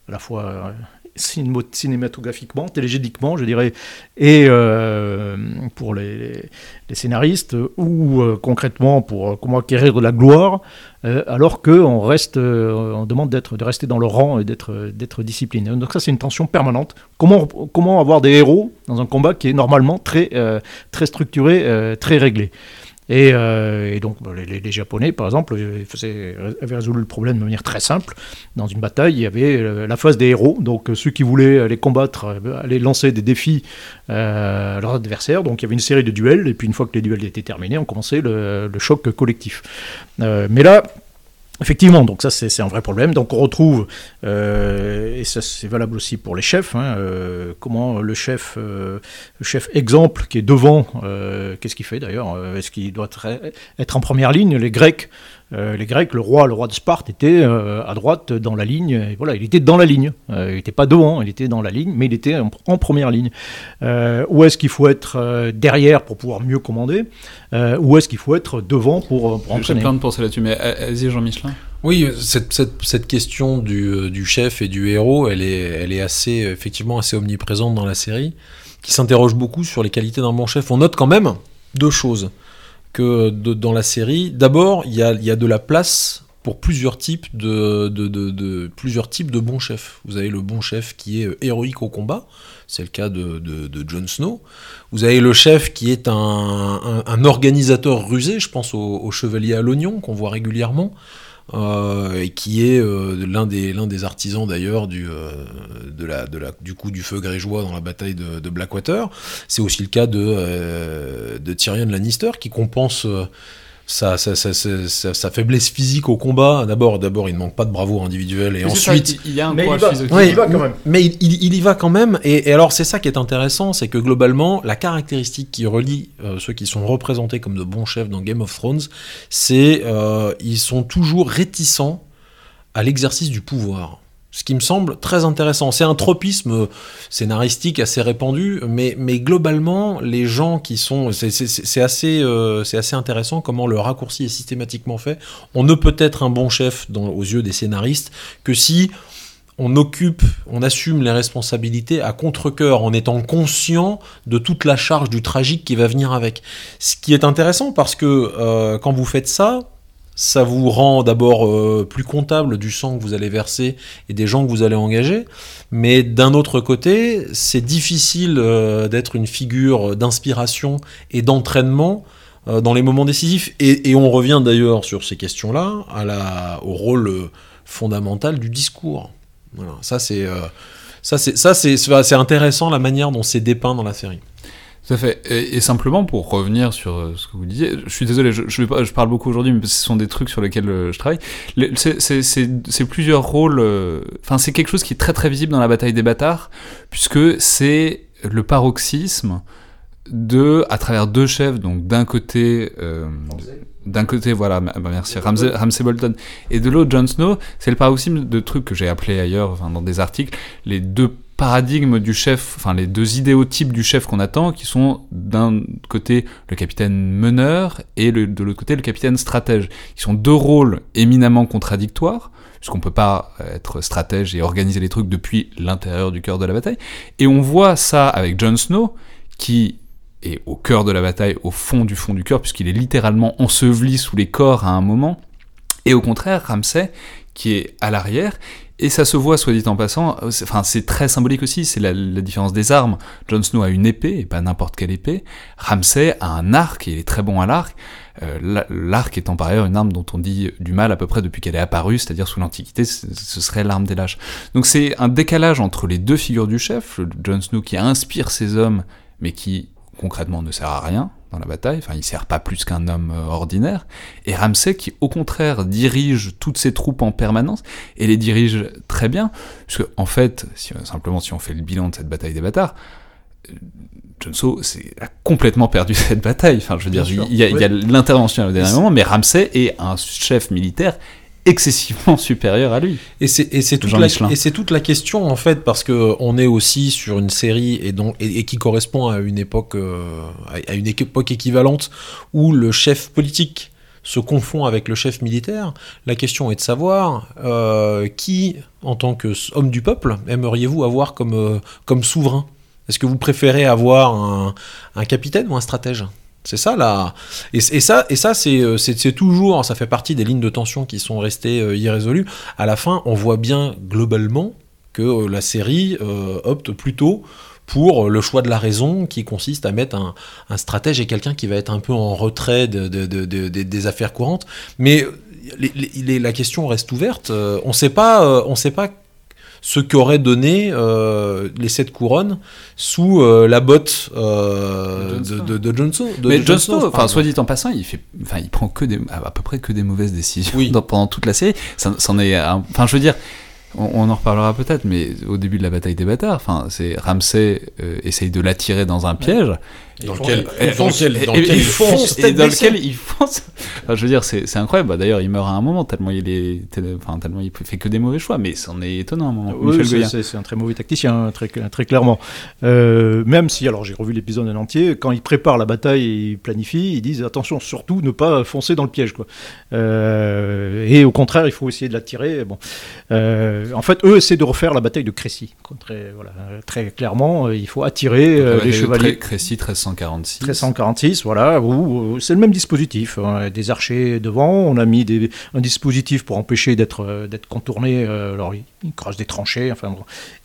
à la fois euh, cinématographiquement, télégéniquement, je dirais, et euh, pour les, scénaristes, ou euh, concrètement pour comment acquérir de la gloire, alors qu'on reste, on demande d'être, de rester dans le rang et d'être, d'être discipliné. Donc ça, c'est une tension permanente. Comment, comment avoir des héros dans un combat qui est normalement très, très structuré, très réglé? Euh, et, donc les, Japonais, par exemple, faisaient, avaient résolu le problème de manière très simple. Dans une bataille, il y avait euh, la phase des héros, donc ceux qui voulaient aller combattre, euh, aller lancer des défis à leurs adversaires. Donc il y avait une série de duels, et puis une fois que les duels étaient terminés, on commençait le choc collectif. mais là, Effectivement, donc ça c'est un vrai problème. Donc on retrouve, euh, et ça c'est valable aussi pour les chefs, hein, euh, comment le chef, euh, le chef exemple qui est devant, qu'est-ce qu'il fait d'ailleurs Est-ce qu'il doit être en première ligne Les Grecs euh, les Grecs, le roi, le roi de Sparte était euh, à droite dans la ligne. Et voilà, il était dans la ligne. Euh, il n'était pas devant, il était dans la ligne, mais il était en, première ligne. où est-ce qu'il faut être derrière pour pouvoir mieux commander? Ou est-ce qu'il faut être devant pour, pour entraîner? J'ai plein de pensées là-dessus, mais allez-y Jean-Michelin. Oui, cette, cette, cette question du, du, chef et du héros, elle est, elle est assez, effectivement assez omniprésente dans la série, qui s'interroge beaucoup sur les qualités d'un bon chef. On note quand même deux choses que dans la série, d'abord, il y a, de la place pour plusieurs types de, de, plusieurs types de bons chefs. Vous avez le bon chef qui est euh, héroïque au combat, c'est le cas de, de, Jon Snow. Vous avez le chef qui est un, organisateur rusé, je pense au chevalier à l'oignon qu'on voit régulièrement. Euh, et qui est euh, l'un des, des artisans d'ailleurs du, euh, du coup du feu grégeois dans la bataille de, de Blackwater. C'est aussi le cas de, de Tyrion Lannister qui compense sa, sa, faiblesse physique au combat. D'abord, d'abord, il ne manque pas de bravoure individuelle, et ensuite, il, y a un mais il, va, il va quand même. Mais il, y va quand même. Et, alors, c'est ça qui est intéressant, c'est que globalement, la caractéristique qui relie euh, ceux qui sont représentés comme de bons chefs dans Game of Thrones, c'est euh, ils sont toujours réticents à l'exercice du pouvoir. Ce qui me semble très intéressant. C'est un tropisme scénaristique assez répandu, mais, mais globalement, les gens qui sont. C'est assez, euh, assez intéressant comment le raccourci est systématiquement fait. On ne peut être un bon chef aux yeux des scénaristes que si on occupe, on assume les responsabilités à contre-coeur en étant conscient de toute la charge du tragique qui va venir avec. Ce qui est intéressant parce que euh, quand vous faites ça, ça vous rend d'abord euh, plus comptable du sang que vous allez verser et des gens que vous allez engager, mais d'un autre côté, c'est difficile euh, d'être une figure d'inspiration et d'entraînement euh, dans les moments décisifs. Et, on revient d'ailleurs sur ces questions-là au rôle fondamental du discours. Ça c'est ça c'est intéressant la manière dont c'est dépeint dans la série. Tout à fait. Et, simplement pour revenir sur euh, ce que vous disiez, je suis désolé, je, je, je parle beaucoup aujourd'hui, mais ce sont des trucs sur lesquels euh, je travaille. C'est plusieurs rôles. Euh, enfin, c'est quelque chose qui est très très visible dans la bataille des bâtards, puisque c'est le paroxysme de, à travers deux chefs, donc d'un côté. d'un côté, voilà, merci, Ramsey, Ramsey, Bolton, et de l'autre, Jon Snow, c'est le paroxysme de trucs que j'ai appelé ailleurs, enfin, dans des articles, les deux paradigmes du chef, enfin les deux idéotypes du chef qu'on attend, qui sont d'un côté le capitaine meneur et de l'autre côté le capitaine stratège, qui sont deux rôles éminemment contradictoires, puisqu'on peut pas être stratège et organiser les trucs depuis l'intérieur du cœur de la bataille. Et on voit ça avec Jon Snow, qui est au cœur de la bataille, au fond du fond du cœur, puisqu'il est littéralement enseveli sous les corps à un moment, et au contraire Ramsay, qui est à l'arrière, et ça se voit, soit dit en passant, enfin c'est très symbolique aussi, c'est la, différence des armes. Jon Snow a une épée, et pas n'importe quelle épée. Ramsay a un arc, et il est très bon à l'arc. Euh, l'arc étant par ailleurs une arme dont on dit du mal à peu près depuis qu'elle est apparue, c'est-à-dire sous l'Antiquité, ce serait l'arme des lâches. Donc c'est un décalage entre les deux figures du chef, Jon Snow qui inspire ses hommes, mais qui concrètement ne sert à rien dans la bataille, enfin il sert pas plus qu'un homme euh, ordinaire, et Ramsay qui au contraire dirige toutes ses troupes en permanence, et les dirige très bien, parce que en fait, si, simplement si on fait le bilan de cette bataille des bâtards, euh, Jon a complètement perdu cette bataille. Enfin, je veux dire, il y a, l'intervention au dernier moment, mais Ramsay est un chef militaire excessivement supérieur à lui. Et c'est toute, la, toute la question en fait parce que on est aussi sur une série et donc et, qui correspond à une époque euh, à une époque équivalente où le chef politique se confond avec le chef militaire. La question est de savoir euh, qui, en tant que homme du peuple, aimeriez-vous avoir comme euh, comme souverain? Est-ce que vous préférez avoir un, un capitaine ou un stratège? C'est ça là. Et, ça, et ça euh, c'est toujours, ça fait partie des lignes de tension qui sont restées euh, irrésolues. À la fin, on voit bien globalement que euh, la série opte plutôt pour le choix de la raison qui consiste à mettre un, stratège et quelqu'un qui va être un peu en retrait des affaires courantes. Mais la question reste ouverte. on ne sait pas, on sait pas ce qu'aurait donné euh, les sept couronnes sous euh, la botte euh, de, de, Johnson. Mais Johnson, enfin, soit dit en passant, il fait, enfin, il prend que des, à peu près que des mauvaises décisions pendant toute la série. Ça, est, enfin, je veux dire, on, en reparlera peut-être, mais au début de la bataille des bâtards, enfin, c'est Ramsay essaye de l'attirer dans un piège. Dans lequel, il fonce, et dans lequel il fonce. je veux dire, c'est incroyable. Bah, d'ailleurs, il meurt à un moment tellement il est, enfin, tellement il fait que des mauvais choix, mais c'en est étonnant à un moment. Oui, c'est un très mauvais tacticien, très, très clairement. Euh, même si, alors j'ai revu l'épisode en entier, quand il prépare la bataille et il planifie, ils disent attention, surtout ne pas foncer dans le piège, quoi. Euh, et au contraire, il faut essayer de l'attirer. Bon, euh, en fait, eux essaient de refaire la bataille de Crécy. Très, voilà, très clairement, il faut attirer les chevaliers. Crécy, très 1346. 1346, voilà, c'est le même dispositif. Hein. des archers devant, on a mis des, un dispositif pour empêcher d'être euh, contourné. Euh, alors, ils, creusent des tranchées, enfin.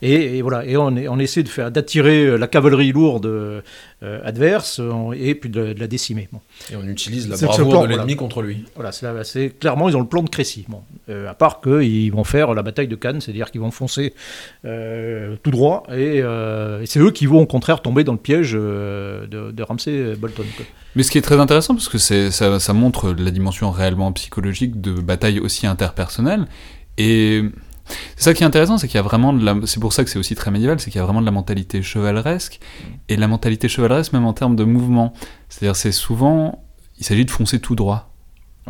Et, voilà, et on, on essaie de faire d'attirer euh, la cavalerie lourde adverse et puis de, la décimer. Et on utilise la bravoure de l'ennemi contre lui. Voilà, c'est clairement, ils ont le plan de Crécy. Bon. à part qu'ils vont faire la bataille de Cannes, c'est-à-dire qu'ils vont foncer tout droit et, c'est eux qui vont au contraire tomber dans le piège de, Ramsey Bolton. Mais ce qui est très intéressant, parce que ça, ça montre la dimension réellement psychologique de bataille aussi interpersonnelle, et c'est ça qui est intéressant, c'est qu'il y a vraiment de la... c'est pour ça que c'est aussi très médiéval, c'est qu'il y a vraiment de la mentalité chevaleresque, et la mentalité chevaleresque même en termes de mouvement. C'est-à-dire c'est souvent, il s'agit de foncer tout droit.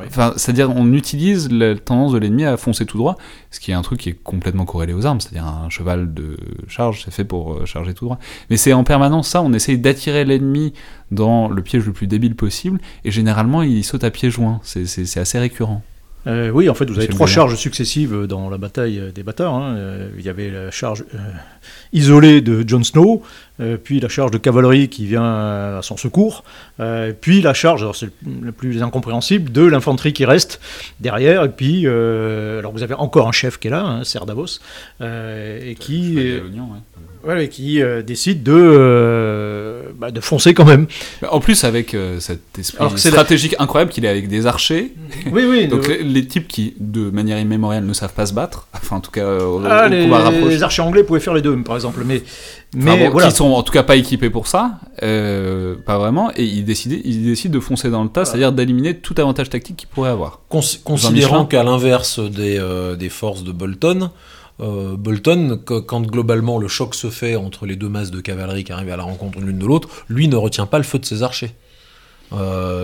Enfin, c'est-à-dire, on utilise la tendance de l'ennemi à foncer tout droit, ce qui est un truc qui est complètement corrélé aux armes, c'est-à-dire un cheval de charge, c'est fait pour euh, charger tout droit. Mais c'est en permanence ça, on essaye d'attirer l'ennemi dans le piège le plus débile possible, et généralement, il saute à pieds joints, c'est assez récurrent. Euh, oui, en fait, vous avez trois charges successives dans la bataille des bâtards. Hein. Euh, il y avait la charge isolée de Jon Snow, euh, puis la charge de cavalerie qui vient à son secours, euh, puis la charge, c'est le plus incompréhensible, de l'infanterie qui reste derrière, et puis euh, alors vous avez encore un chef qui est là, hein, Ser Davos, et qui, ouais. qui décide de, bah, de foncer quand même. En plus avec cet esprit stratégique incroyable qu'il est avec des archers, oui, oui, donc les, types qui de manière immémoriale ne savent pas se battre, enfin en tout cas au, ah, les, les archers anglais pouvaient faire les deux par exemple, mais mais voilà. qui sont en tout cas pas équipés pour ça, euh, pas vraiment, et ils décident, ils décident de foncer dans le tas, c'est-à-dire d'éliminer tout avantage tactique qu'ils pourraient avoir. considérant qu'à l'inverse des, euh, des, forces de Bolton, euh, Bolton, quand globalement le choc se fait entre les deux masses de cavalerie qui arrivent à la rencontre l'une de l'autre, lui ne retient pas le feu de ses archers.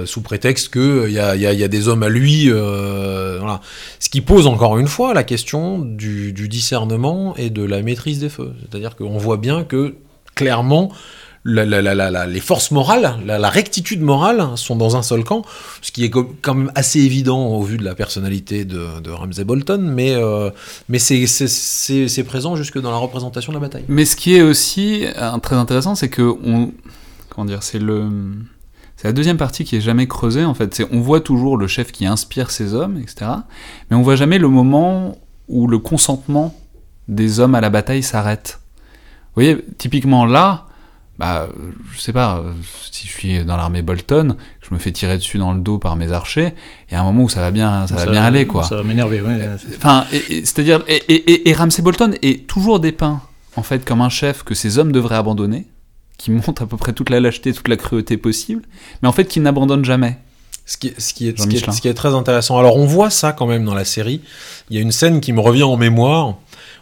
sous prétexte qu'il y a, y, des hommes à lui. Ce qui pose encore une fois la question du discernement et de la maîtrise des feux. C'est-à-dire qu'on voit bien que clairement, les forces morales, la, rectitude morale sont dans un seul camp, ce qui est quand même assez évident au vu de la personnalité de, Ramsay Bolton, mais, euh, c'est présent jusque dans la représentation de la bataille. Mais ce qui est aussi euh, très intéressant, c'est que on, comment dire, c'est la deuxième partie qui est jamais creusée en fait. On voit toujours le chef qui inspire ses hommes, etc. Mais on voit jamais le moment où le consentement des hommes à la bataille s'arrête. Vous voyez, typiquement là, bah, je sais pas, si je suis dans l'armée Bolton, je me fais tirer dessus dans le dos par mes archers, il y a un moment où ça va bien, ça, va bien aller, quoi. Ça va m'énerver, ouais. Enfin, c'est-à-dire, et, et, et, Ramsay Bolton est toujours dépeint, en fait, comme un chef que ses hommes devraient abandonner, qui montre à peu près toute la lâcheté, toute la cruauté possible, mais en fait qui n'abandonne jamais. Ce qui, ce, qui est, ce, qui est, ce qui est très intéressant. Alors on voit ça quand même dans la série. Il y a une scène qui me revient en mémoire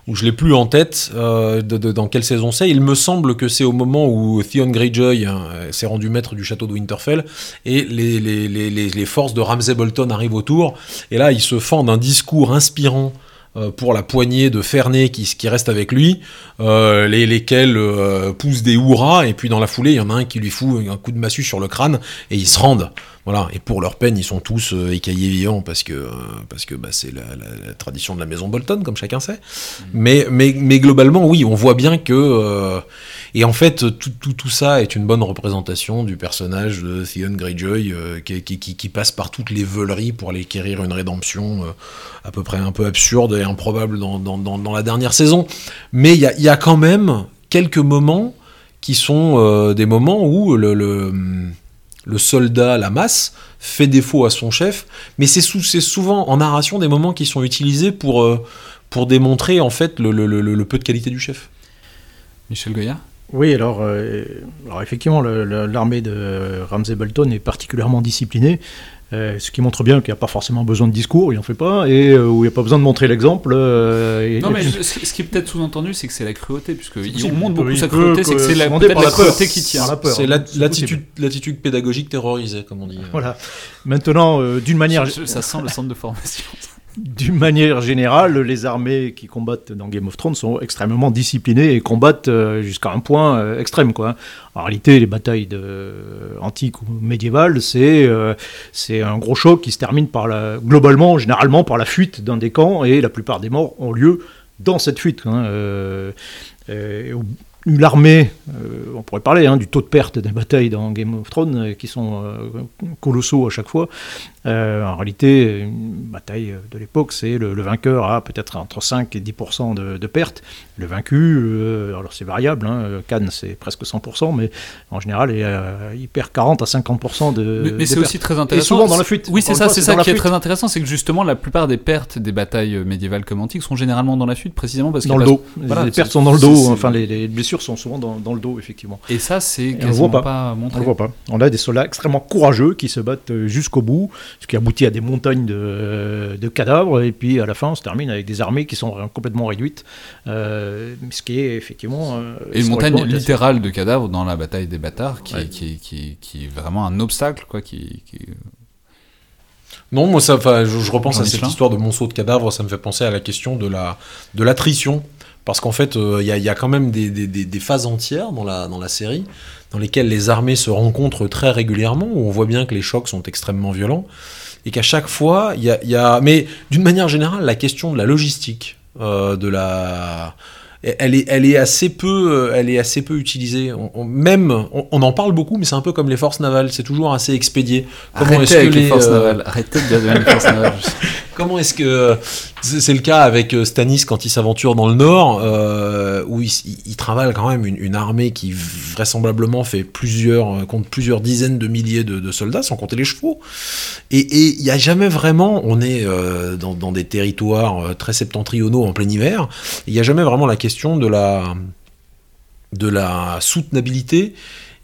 où je l'ai plus en tête euh, dans quelle saison c'est. Il me semble que c'est au moment où Theon Greyjoy hein, s'est rendu maître du château de Winterfell et les, les, forces de Ramsay Bolton arrivent autour. Et là, il se fend d'un discours inspirant euh, pour la poignée de Ferney qui, qui reste avec lui, euh, les, lesquels euh, poussent des hurrahs, et puis dans la foulée, il y en a un qui lui fout un coup de massue sur le crâne, et ils se rendent. Voilà. Et pour leur peine, ils sont tous euh, écaillés vivants parce que euh, parce que bah, c'est la, tradition de la maison Bolton, comme chacun sait. Mm. Mais, mais, mais globalement, oui, on voit bien que euh, et en fait, tout, ça est une bonne représentation du personnage de Theon Greyjoy qui, qui, passe par toutes les veuleries pour aller quérir une rédemption à peu près un peu absurde et improbable dans, la dernière saison. Mais il y a, quand même quelques moments qui sont des moments où le, le le soldat, la masse, fait défaut à son chef, mais c'est souvent en narration des moments qui sont utilisés pour, euh, démontrer en fait le, peu de qualité du chef. Michel Goya? Oui, alors, euh, alors effectivement, l'armée de Ramsey Bolton est particulièrement disciplinée. Euh, ce qui montre bien qu'il n'y a pas forcément besoin de discours, il n'en fait pas, et euh, où il n'y a pas besoin de montrer l'exemple. Euh, non, mais ce qui est peut-être sous-entendu, c'est que c'est la cruauté, puisque on montre beaucoup sa cruauté, c'est que c'est la, la, cruauté qui tient. C'est l'attitude pédagogique terrorisée, comme on dit. Voilà. Maintenant, d'une manière. Ça sent le centre de formation. D'une manière générale, les armées qui combattent dans Game of Thrones sont extrêmement disciplinées et combattent euh, jusqu'à un point euh, extrême. Quoi. En réalité, les batailles de, antiques ou médiévales, c'est euh, c'est un gros choc qui se termine par la, globalement, généralement, par la fuite d'un des camps, et la plupart des morts ont lieu dans cette fuite. Hein, l'armée, euh, on pourrait parler hein, du taux de perte des batailles dans Game of Thrones, euh, qui sont euh, colossaux à chaque fois. en réalité, une bataille de l'époque, c'est le, vainqueur a peut-être entre 5 et 10% de, de pertes. Le vaincu, alors c'est variable, hein, Cannes c'est presque 100%, mais en général, il, perd 40 à 50% de. Mais, mais c'est aussi très intéressant. Et souvent dans la fuite. Oui, c'est ça, c'est ça qui est très intéressant, c'est que justement, la plupart des pertes des batailles médiévales comme antiques sont généralement dans la fuite, précisément parce que. Dans le dos. les pertes sont dans le dos, enfin les, les blessures sont souvent dans, le dos, effectivement. Et ça, c'est quasiment on pas. montré. On le voit pas. On a des soldats extrêmement courageux qui se battent euh, jusqu'au bout, ce qui aboutit à des montagnes de, de, cadavres, et puis à la fin, on se termine avec des armées qui sont complètement réduites, euh, ce qui est effectivement... Euh, et une montagne littérale de cadavres dans la bataille des bâtards, qui, qui, qui, qui, est vraiment un obstacle, quoi, qui... Non, moi, ça, je, je repense à cette histoire de monceau de cadavres, ça me fait penser à la question de la de l'attrition parce qu'en fait, euh, il y, a quand même des, phases entières dans la, dans la série dans lesquelles les armées se rencontrent très régulièrement, où on voit bien que les chocs sont extrêmement violents, et qu'à chaque fois, il y a, Mais d'une manière générale, la question de la logistique, euh, de la elle est, elle est assez peu, euh, elle est assez peu utilisée. On, même, on, en parle beaucoup, mais c'est un peu comme les forces navales. C'est toujours assez expédié. Comment est-ce que les, forces navales Arrêtez de dire les forces navales. Comment est-ce que c'est le cas avec euh, Stanis quand il s'aventure dans le Nord, euh, où il, il, travaille quand même une, armée qui vraisemblablement fait plusieurs, compte plusieurs dizaines de milliers de, soldats, sans compter les chevaux. Et il n'y a jamais vraiment, on est dans, dans, des territoires très septentrionaux en plein hiver, il n'y a jamais vraiment la question de la, de la soutenabilité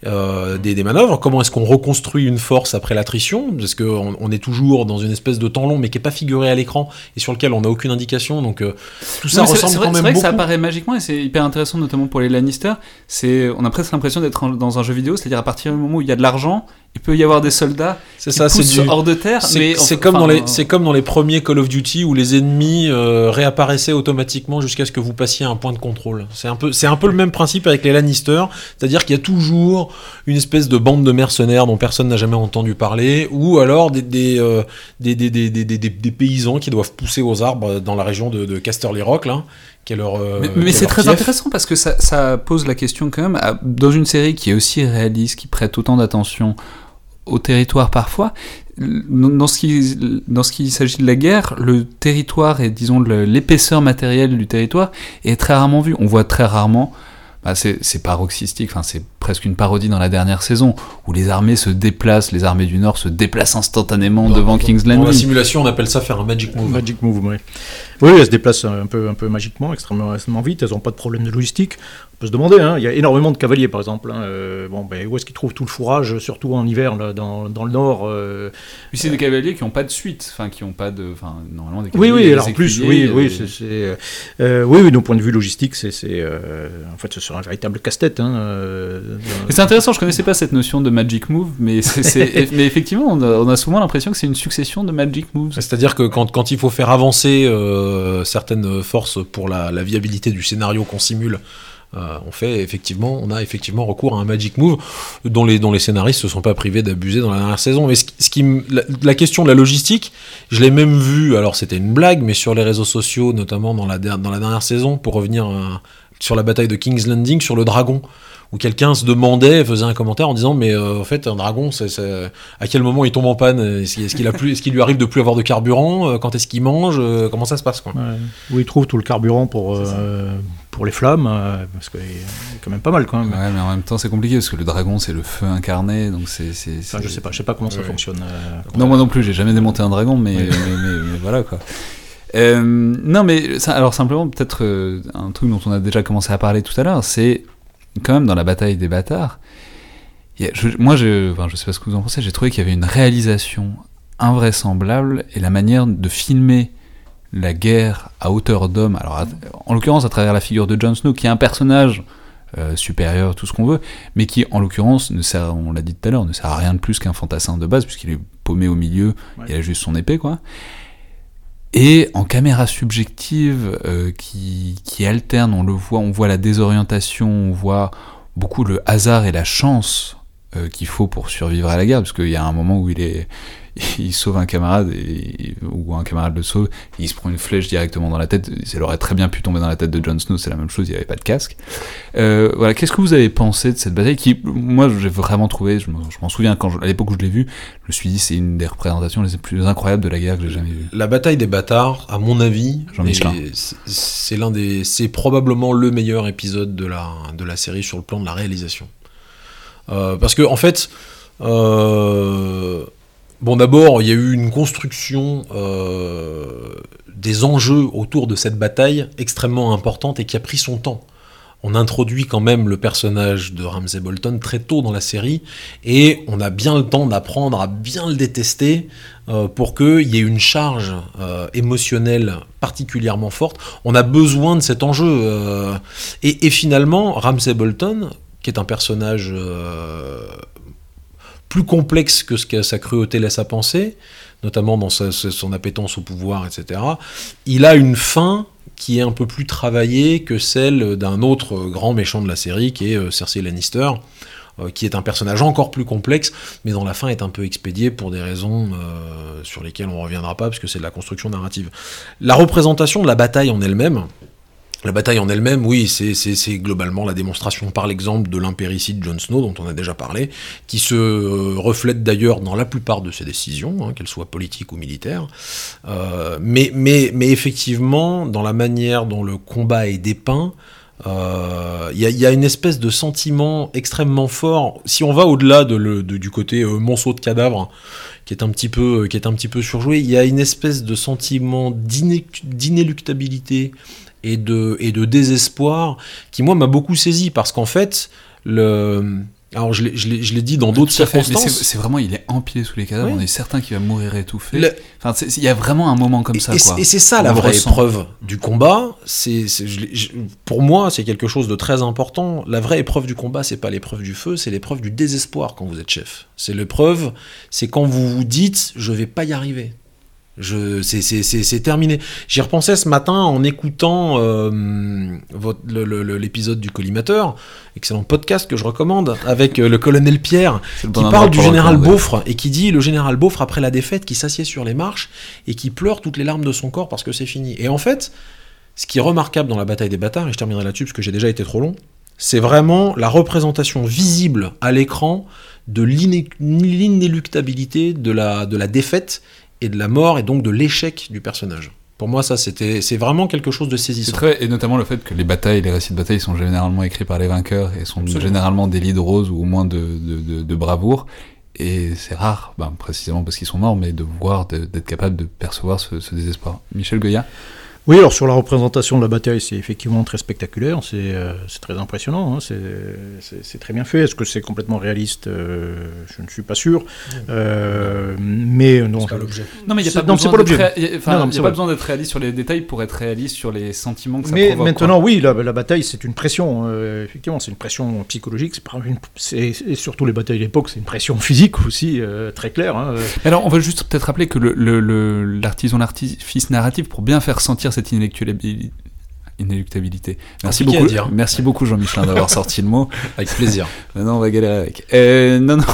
euh, des, des, manœuvres, comment est-ce qu'on reconstruit une force après l'attrition, parce qu'on on est toujours dans une espèce de temps long, mais qui n'est pas figuré à l'écran et sur lequel on n'a aucune indication. Donc euh, tout ça ressemble quand même C'est vrai que ça apparaît magiquement et c'est hyper intéressant, notamment pour les Lannister. C'est, on a presque l'impression d'être dans un jeu vidéo, c'est-à-dire à partir du moment où il y a de l'argent, il peut y avoir des soldats c'est ça, c'est hors de terre. C'est comme dans les, c'est comme dans les premiers Call of Duty où les ennemis euh, réapparaissaient automatiquement jusqu'à ce que vous passiez un point de contrôle. C'est un peu, c'est un peu le même principe avec les Lannister, c'est-à-dire qu'il y a toujours une espèce de bande de mercenaires dont personne n'a jamais entendu parler, ou alors des des, euh, des, des, des, des, paysans qui doivent pousser aux arbres dans la région de, de Casterly Rock là. Leur, euh, mais, c'est très intéressant parce que ça, ça, pose la question quand même, dans une série qui est aussi réaliste, qui prête autant d'attention au territoire parfois. Dans ce qui, dans ce qui s'agit de la guerre, le territoire et disons l'épaisseur matérielle du territoire est très rarement vu. On voit très rarement bah c'est paroxystique, enfin, c'est presque une parodie dans la dernière saison, où les armées se déplacent, les armées du Nord se déplacent instantanément devant King's Landing. Dans la simulation, on appelle ça faire un magic move. Magic move, oui. Oui, elles se déplacent un peu, un peu magiquement, extrêmement, extrêmement vite, elles n'ont pas de problème de logistique peut se demander, hein. il y a énormément de cavaliers par exemple. Hein. Euh, bon, ben, où est-ce qu'ils trouvent tout le fourrage, surtout en hiver dans, dans, le nord euh... c'est des cavaliers qui n'ont pas de suite, enfin qui n'ont pas de, enfin normalement des cavaliers. Oui, oui, alors en plus, oui, oui, c'est, euh, euh, oui, oui, d'un point de vue logistique, c'est, en fait, ce sera un véritable casse-tête. Hein, c'est intéressant, je connaissais pas cette notion de magic move, mais c'est, mais effectivement, on a, souvent l'impression que c'est une succession de magic moves. C'est-à-dire que quand, quand il faut faire avancer certaines forces pour la, la viabilité du scénario qu'on simule. Euh, on fait effectivement, on a effectivement recours à un magic move dont les, scénaristes se sont pas privés d'abuser dans la dernière saison. Mais ce, qui, la, question de la logistique, je l'ai même vu, alors c'était une blague, mais sur les réseaux sociaux, notamment dans la, dans la dernière saison, pour revenir euh, sur la bataille de King's Landing, sur le dragon où quelqu'un se demandait, faisait un commentaire en disant mais euh, en fait un dragon, c'est, à quel moment il tombe en panne? Est-ce qu'il, a plus, est-ce qu'il lui arrive de plus avoir de carburant? Quand est-ce qu'il mange? Comment ça se passe quoi? Où il trouve tout le carburant pour pour les flammes, euh, parce qu'il a quand même pas mal quand même. Ouais, mais en même temps c'est compliqué parce que le dragon c'est le feu incarné, donc c'est. je sais pas, je sais pas comment ça fonctionne. Euh, non, moi non plus, j'ai jamais démonté un dragon, mais, mais, voilà quoi. Euh, non, mais ça, alors simplement peut-être un truc dont on a déjà commencé à parler tout à l'heure, c'est quand même dans la bataille des bâtards. moi, je, enfin, je sais pas ce que vous en pensez, j'ai trouvé qu'il y avait une réalisation invraisemblable et la manière de filmer la guerre à hauteur d'homme, alors en l'occurrence à travers la figure de Jon Snow, qui est un personnage euh, supérieur, tout ce qu'on veut, mais qui en l'occurrence, ne sert, on l'a dit tout à l'heure, ne sert à rien de plus qu'un fantassin de base, puisqu'il est paumé au milieu, il a juste son épée, quoi. Et en caméra subjective euh, qui, alterne, on le voit, on voit la désorientation, on voit beaucoup le hasard et la chance euh, qu'il faut pour survivre à la guerre, parce qu'il y a un moment où il est, il sauve un camarade et, ou un camarade le sauve, il se prend une flèche directement dans la tête. Ça aurait très bien pu tomber dans la tête de Jon Snow, c'est la même chose, il n'y avait pas de casque. Euh, voilà, qu'est-ce que vous avez pensé de cette bataille qui, moi, j'ai vraiment trouvé, je m'en souviens quand à l'époque où je l'ai vu, je me suis dit c'est une des représentations les plus incroyables de la guerre que j'ai jamais vue. La bataille des bâtards, à mon avis, c'est l'un des, c'est probablement le meilleur épisode de la de la série sur le plan de la réalisation. Euh, parce que en fait. Euh, Bon, d'abord, il y a eu une construction euh, des enjeux autour de cette bataille extrêmement importante et qui a pris son temps. On introduit quand même le personnage de Ramsay Bolton très tôt dans la série et on a bien le temps d'apprendre à bien le détester euh, pour qu'il y ait une charge euh, émotionnelle particulièrement forte. On a besoin de cet enjeu. Et, et, finalement, Ramsay Bolton, qui est un personnage plus complexe que ce que sa cruauté laisse à penser, notamment dans son appétence au pouvoir, etc., il a une fin qui est un peu plus travaillée que celle d'un autre grand méchant de la série, qui est euh, Cersei Lannister, euh, qui est un personnage encore plus complexe, mais dont la fin est un peu expédiée pour des raisons euh, sur lesquelles on ne reviendra pas, parce que c'est de la construction narrative. La représentation de la bataille en elle-même, la bataille en elle-même, oui, c'est globalement la démonstration par l'exemple de l'impéricide Jon Snow, dont on a déjà parlé, qui se euh, reflète d'ailleurs dans la plupart de ses décisions, hein, qu'elles soient politiques ou militaires. Euh, mais, effectivement, dans la manière dont le combat est dépeint, euh, il y, a une espèce de sentiment extrêmement fort. Si on va au-delà de, du côté monceau de cadavres, qui est un petit peu surjoué, il y a une espèce de sentiment d'inéluctabilité et de, et de désespoir qui, moi, m'a beaucoup saisi parce qu'en fait, le, Alors je l'ai dit dans d'autres circonstances. C'est vraiment, il est empilé sous les cadavres. On est certain qu'il va mourir étouffé. Enfin, il y a vraiment un moment comme ça. Et, quoi. et c'est ça la vraie épreuve du combat. C'est pour moi, c'est quelque chose de très important. La vraie épreuve du combat, c'est pas l'épreuve du feu, c'est l'épreuve du désespoir quand vous êtes chef. C'est l'épreuve, c'est quand vous vous dites, je vais pas y arriver. C'est terminé. J'y repensais ce matin en écoutant euh, l'épisode du collimateur, excellent podcast que je recommande, avec euh, le colonel Pierre, qui parle du général Beaufre et qui dit le général Beaufre, après la défaite, qui s'assied sur les marches et qui pleure toutes les larmes de son corps parce que c'est fini. Et en fait, ce qui est remarquable dans la bataille des bâtards, et je terminerai là-dessus parce que j'ai déjà été trop long, c'est vraiment la représentation visible à l'écran de l'inéluctabilité de la, de la défaite et de la mort et donc de l'échec du personnage. Pour moi, ça, c'était, c'est vraiment quelque chose de saisissant. Très, et notamment le fait que les batailles, les récits de bataille sont généralement écrits par les vainqueurs et sont généralement des lits de rose ou au moins de, de, de, bravoure. Et c'est rare, ben, précisément parce qu'ils sont morts, mais de voir, d'être capable de percevoir ce, ce désespoir. Michel Goya? Oui, alors sur la représentation de la bataille, c'est effectivement très spectaculaire, c'est euh, très impressionnant, hein, c'est très bien fait. Est-ce que c'est complètement réaliste euh, Je ne suis pas sûr. Euh, mais non, pas l'objet. Non, mais il n'y a pas, besoin d'être pas besoin d'être réaliste sur les détails pour être réaliste sur les sentiments que ça mais maintenant, oui, la, bataille, c'est une pression. effectivement, c'est une pression psychologique. C'est et surtout les batailles d'époque, c'est une pression physique aussi très claire. Hein, alors, on va juste peut-être rappeler que l'artisan, le, l'artifice narratif, pour bien faire sentir cette inéluctabilité. Merci beaucoup, merci beaucoup Jean-Michel d'avoir sorti le mot. Avec plaisir. Maintenant, on va galérer avec. Euh, non, non.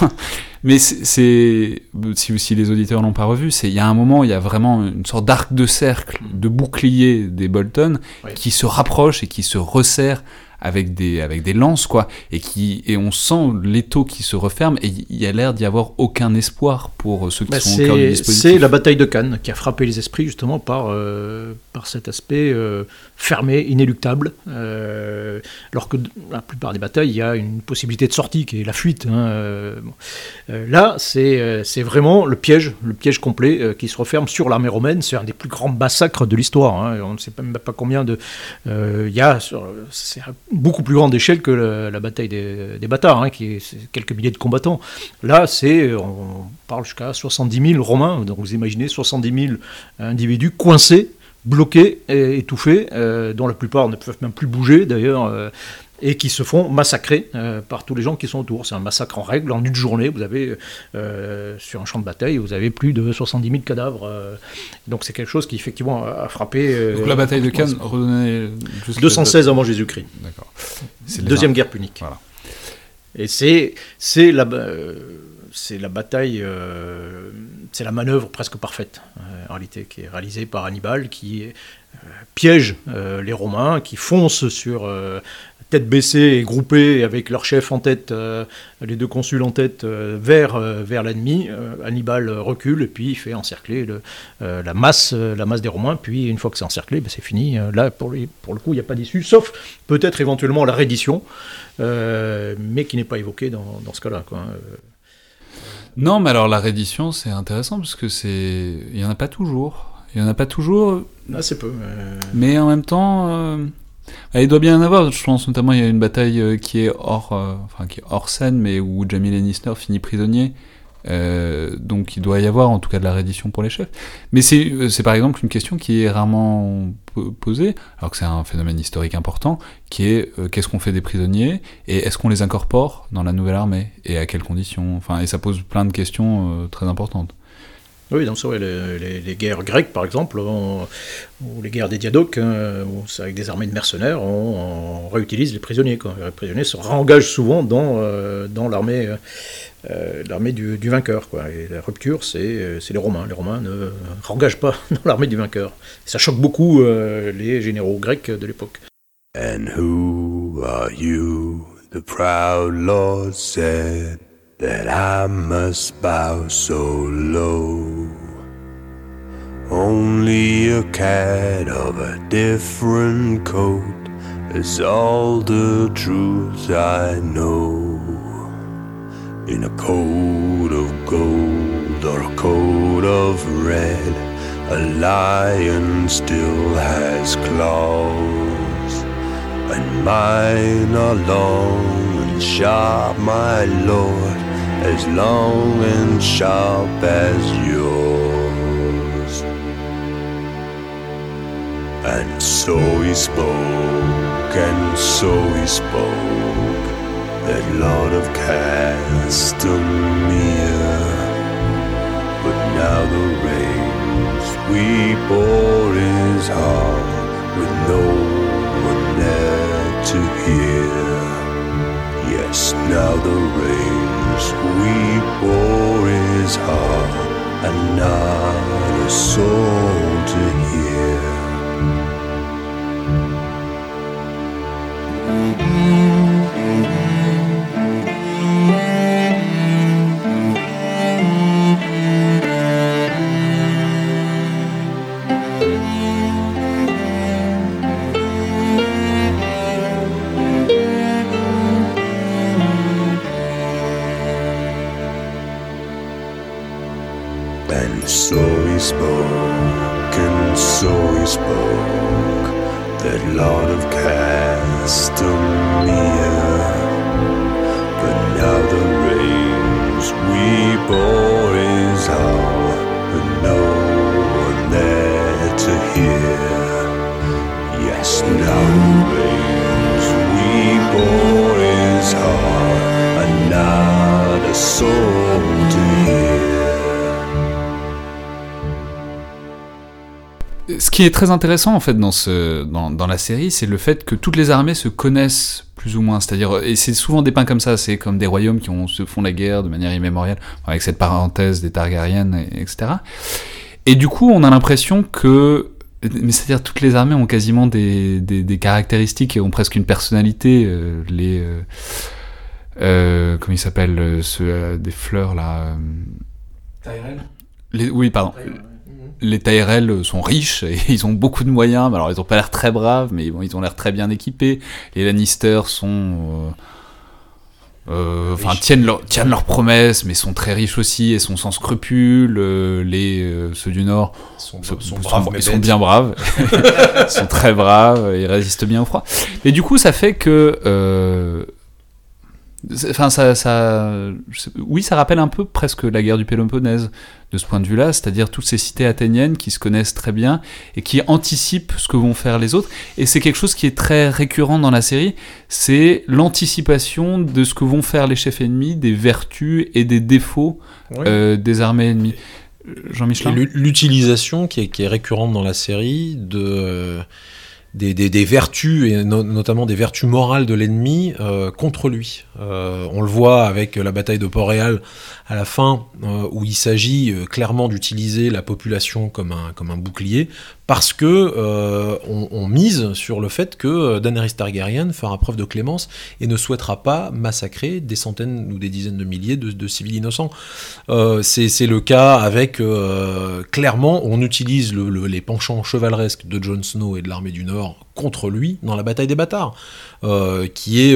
Mais c'est, si, si les auditeurs n'ont pas revu, c'est il y a un moment, il y a vraiment une sorte d'arc de cercle, de bouclier des Bolton qui se rapproche et qui se resserre avec des, avec des lances, quoi, et, qui, et on sent l'étau qui se referme, et il y a l'air d'y avoir aucun espoir pour ceux qui bah, sont au cœur du dispositif. C'est la bataille de Cannes qui a frappé les esprits, justement, par, euh, par cet aspect euh, fermé, inéluctable, euh, alors que la plupart des batailles, il y a une possibilité de sortie, qui est la fuite. Hein, là, c'est vraiment le piège, le piège complet, qui se referme sur l'armée romaine, c'est un des plus grands massacres de l'histoire, hein, on ne sait même pas combien de... Il y a beaucoup plus grande échelle que la, bataille des, bâtards, hein, qui est quelques milliers de combattants. Là, c'est, on parle jusqu'à 70 000 Romains, donc vous imaginez 70 000 individus coincés, bloqués, étouffés, euh, dont la plupart ne peuvent même plus bouger d'ailleurs. Euh, et qui se font massacrer euh, par tous les gens qui sont autour. C'est un massacre en règle. En une journée, vous avez, euh, sur un champ de bataille, vous avez plus de 70 000 cadavres. Euh. donc c'est quelque chose qui, effectivement, a frappé... donc la bataille de Cannes, redonnez... 216 avant Jésus-Christ. D'accord. Deuxième guerre punique. Voilà. Et c'est la... c'est la bataille, c'est la manœuvre presque parfaite, en réalité, qui est réalisée par Hannibal, qui piège les Romains, qui fonce sur tête baissée et groupée avec leur chef en tête, euh, les deux consuls en tête, euh, vers, euh, vers l'ennemi. Hannibal recule et puis il fait encercler la, masse, la masse des Romains. Puis une fois que c'est encerclé, ben, c'est fini. Là, pour, pour le coup, il n'y a pas d'issue, sauf peut-être éventuellement la reddition, mais qui n'est pas évoquée dans, dans ce cas-là. Non, mais alors la reddition, c'est intéressant parce que c'est, il y en a pas toujours. Il y en a pas toujours. Assez peu. Mais en même temps. Ah, il doit bien y en avoir, je pense notamment il y a une bataille euh, qui est hors, euh, enfin, qui est hors scène, mais où Jamie Lannister finit prisonnier. Euh, donc il doit y avoir en tout cas de la reddition pour les chefs. Mais c'est par exemple une question qui est rarement posée, alors que c'est un phénomène historique important, qui est qu'est-ce qu'on fait des prisonniers et est-ce qu'on les incorpore dans la nouvelle armée et à quelles conditions? Enfin, et ça pose plein de questions très importantes. Oui, donc c'est les, les, guerres grecques, par exemple, ou les guerres des diadoques, hein, avec des armées de mercenaires, on, réutilise les prisonniers. Les prisonniers se réengagent souvent dans, euh, dans l'armée euh, l'armée du, vainqueur. Et la rupture, c'est les Romains. Les Romains ne réengagent pas dans l'armée du vainqueur. ça choque beaucoup euh, les généraux grecs de l'époque. And who are you, the proud Lord said that I must bow so low. Only a cat of a different coat is all the truths I know. In a coat of gold or a coat of red, a lion still has claws, and mine are long and sharp, my lord, as long and sharp as yours. And so he spoke, and so he spoke, that Lord of Castamere. But now the rains we pour his heart with no one there to hear. Yes, now the rains we pour is hard, and not a soul to hear. Qui est très intéressant en fait dans, ce, dans, dans la série, c'est le fait que toutes les armées se connaissent plus ou moins. C'est-à-dire, et c'est souvent dépeints comme ça, c'est comme des royaumes qui ont, se font la guerre de manière immémoriale, avec cette parenthèse des Targaryennes, etc. Et du coup, on a l'impression que mais c'est-à-dire toutes les armées ont quasiment des, des, des, caractéristiques et ont presque une personnalité. Euh, les euh, euh, comment ils s'appellent euh, ceux des fleurs là. Tyrell? Les, oui, pardon les Tyrell sont riches et ils ont beaucoup de moyens. Alors ils ont pas l'air très braves, mais bon, ils ont l'air très bien équipés. Les Lannister sont, euh, euh, enfin tiennent leur, tiennent leurs promesses, mais sont très riches aussi et sont sans scrupules. Euh, les ceux du Nord sont, sont, sont, braves, ils sont bien braves, ils sont très braves, ils résistent bien au froid. Mais du coup, ça fait que Enfin, ça, ça, oui, ça rappelle un peu presque la guerre du Péloponnèse de ce point de vue-là, c'est-à-dire toutes ces cités athéniennes qui se connaissent très bien et qui anticipent ce que vont faire les autres. Et c'est quelque chose qui est très récurrent dans la série, c'est l'anticipation de ce que vont faire les chefs ennemis, des vertus et des défauts euh, des armées ennemies. Jean-Michel L'utilisation qui est, qui est, récurrente dans la série de des, vertus, et notamment des vertus morales de l'ennemi euh, contre lui. Euh, on le voit avec la bataille de Port-Réal à la fin, euh, où il s'agit clairement d'utiliser la population comme un, comme un bouclier, parce que on, mise sur le fait que Daenerys Targaryen fera preuve de clémence et ne souhaitera pas massacrer des centaines ou des dizaines de milliers de, civils innocents. C'est le cas avec, clairement, on utilise les penchants chevaleresques de Jon Snow et de l'armée du Nord contre lui dans la bataille des bâtards, euh, qui est,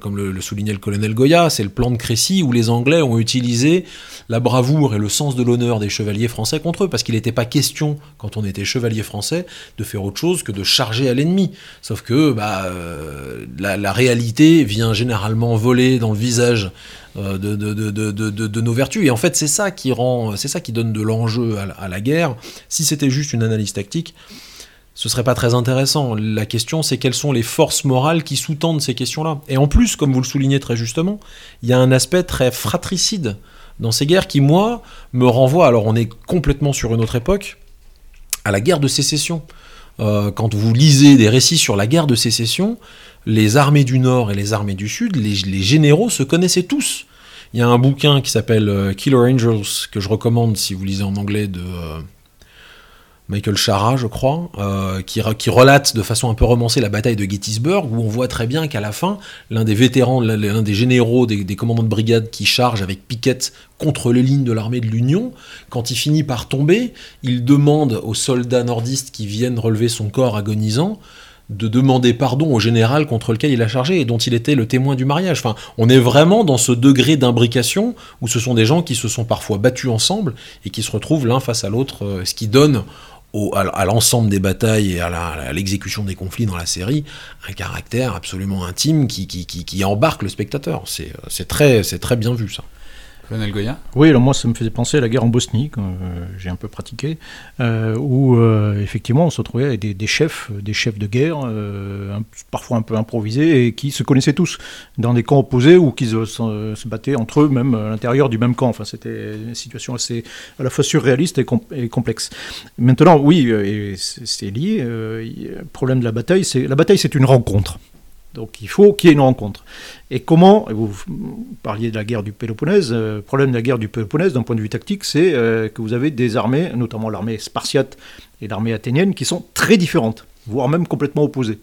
comme le, soulignait le colonel Goya, c'est le plan de Crécy où les Anglais ont utilisé la bravoure et le sens de l'honneur des chevaliers français contre eux, parce qu'il n'était pas question, quand on était chevalier français, de faire autre chose que de charger à l'ennemi. Sauf que bah, euh, la, réalité vient généralement voler dans le visage euh, de, nos vertus. Et en fait, c'est ça qui rend, c'est ça qui donne de l'enjeu à, la guerre. Si c'était juste une analyse tactique, ce serait pas très intéressant. La question, c'est quelles sont les forces morales qui sous-tendent ces questions-là. Et en plus, comme vous le soulignez très justement, il y a un aspect très fratricide dans ces guerres qui, moi, me renvoie, alors on est complètement sur une autre époque, à la guerre de sécession. Euh, quand vous lisez des récits sur la guerre de sécession, les armées du Nord et les armées du Sud, les, généraux se connaissaient tous. Il y a un bouquin qui s'appelle euh, Killer Angels, que je recommande si vous lisez en anglais, de... Euh, Michael Chara, je crois, euh, qui, relate de façon un peu romancée la bataille de Gettysburg, où on voit très bien qu'à la fin, l'un des vétérans, l'un des généraux, des, commandants de brigade qui charge avec Piquette contre les lignes de l'armée de l'Union, quand il finit par tomber, il demande aux soldats nordistes qui viennent relever son corps agonisant de demander pardon au général contre lequel il a chargé et dont il était le témoin du mariage. Enfin, on est vraiment dans ce degré d'imbrication où ce sont des gens qui se sont parfois battus ensemble et qui se retrouvent l'un face à l'autre, euh, ce qui donne à, l'ensemble des batailles et à l'exécution des conflits dans la série un caractère absolument intime qui, qui, qui embarque le spectateur. C'est très, très bien vu ça. Oui, alors moi ça me faisait penser à la guerre en Bosnie, que euh, j'ai un peu pratiqué, euh, où euh, effectivement on se retrouvait avec des, chefs, des chefs de guerre, parfois un peu improvisés, et qui se connaissaient tous dans des camps opposés ou qui se, battaient entre eux même à l'intérieur du même camp. Enfin, c'était une situation assez à la fois surréaliste et, complexe. Maintenant, oui, c'est lié. le problème de la bataille, c'est la bataille, c'est une rencontre. Donc il faut qu'il y ait une rencontre. Et comment, vous parliez de la guerre du Péloponnèse, euh, le problème de la guerre du Péloponnèse d'un point de vue tactique, c'est euh, que vous avez des armées, notamment l'armée spartiate et l'armée athénienne, qui sont très différentes, voire même complètement opposées.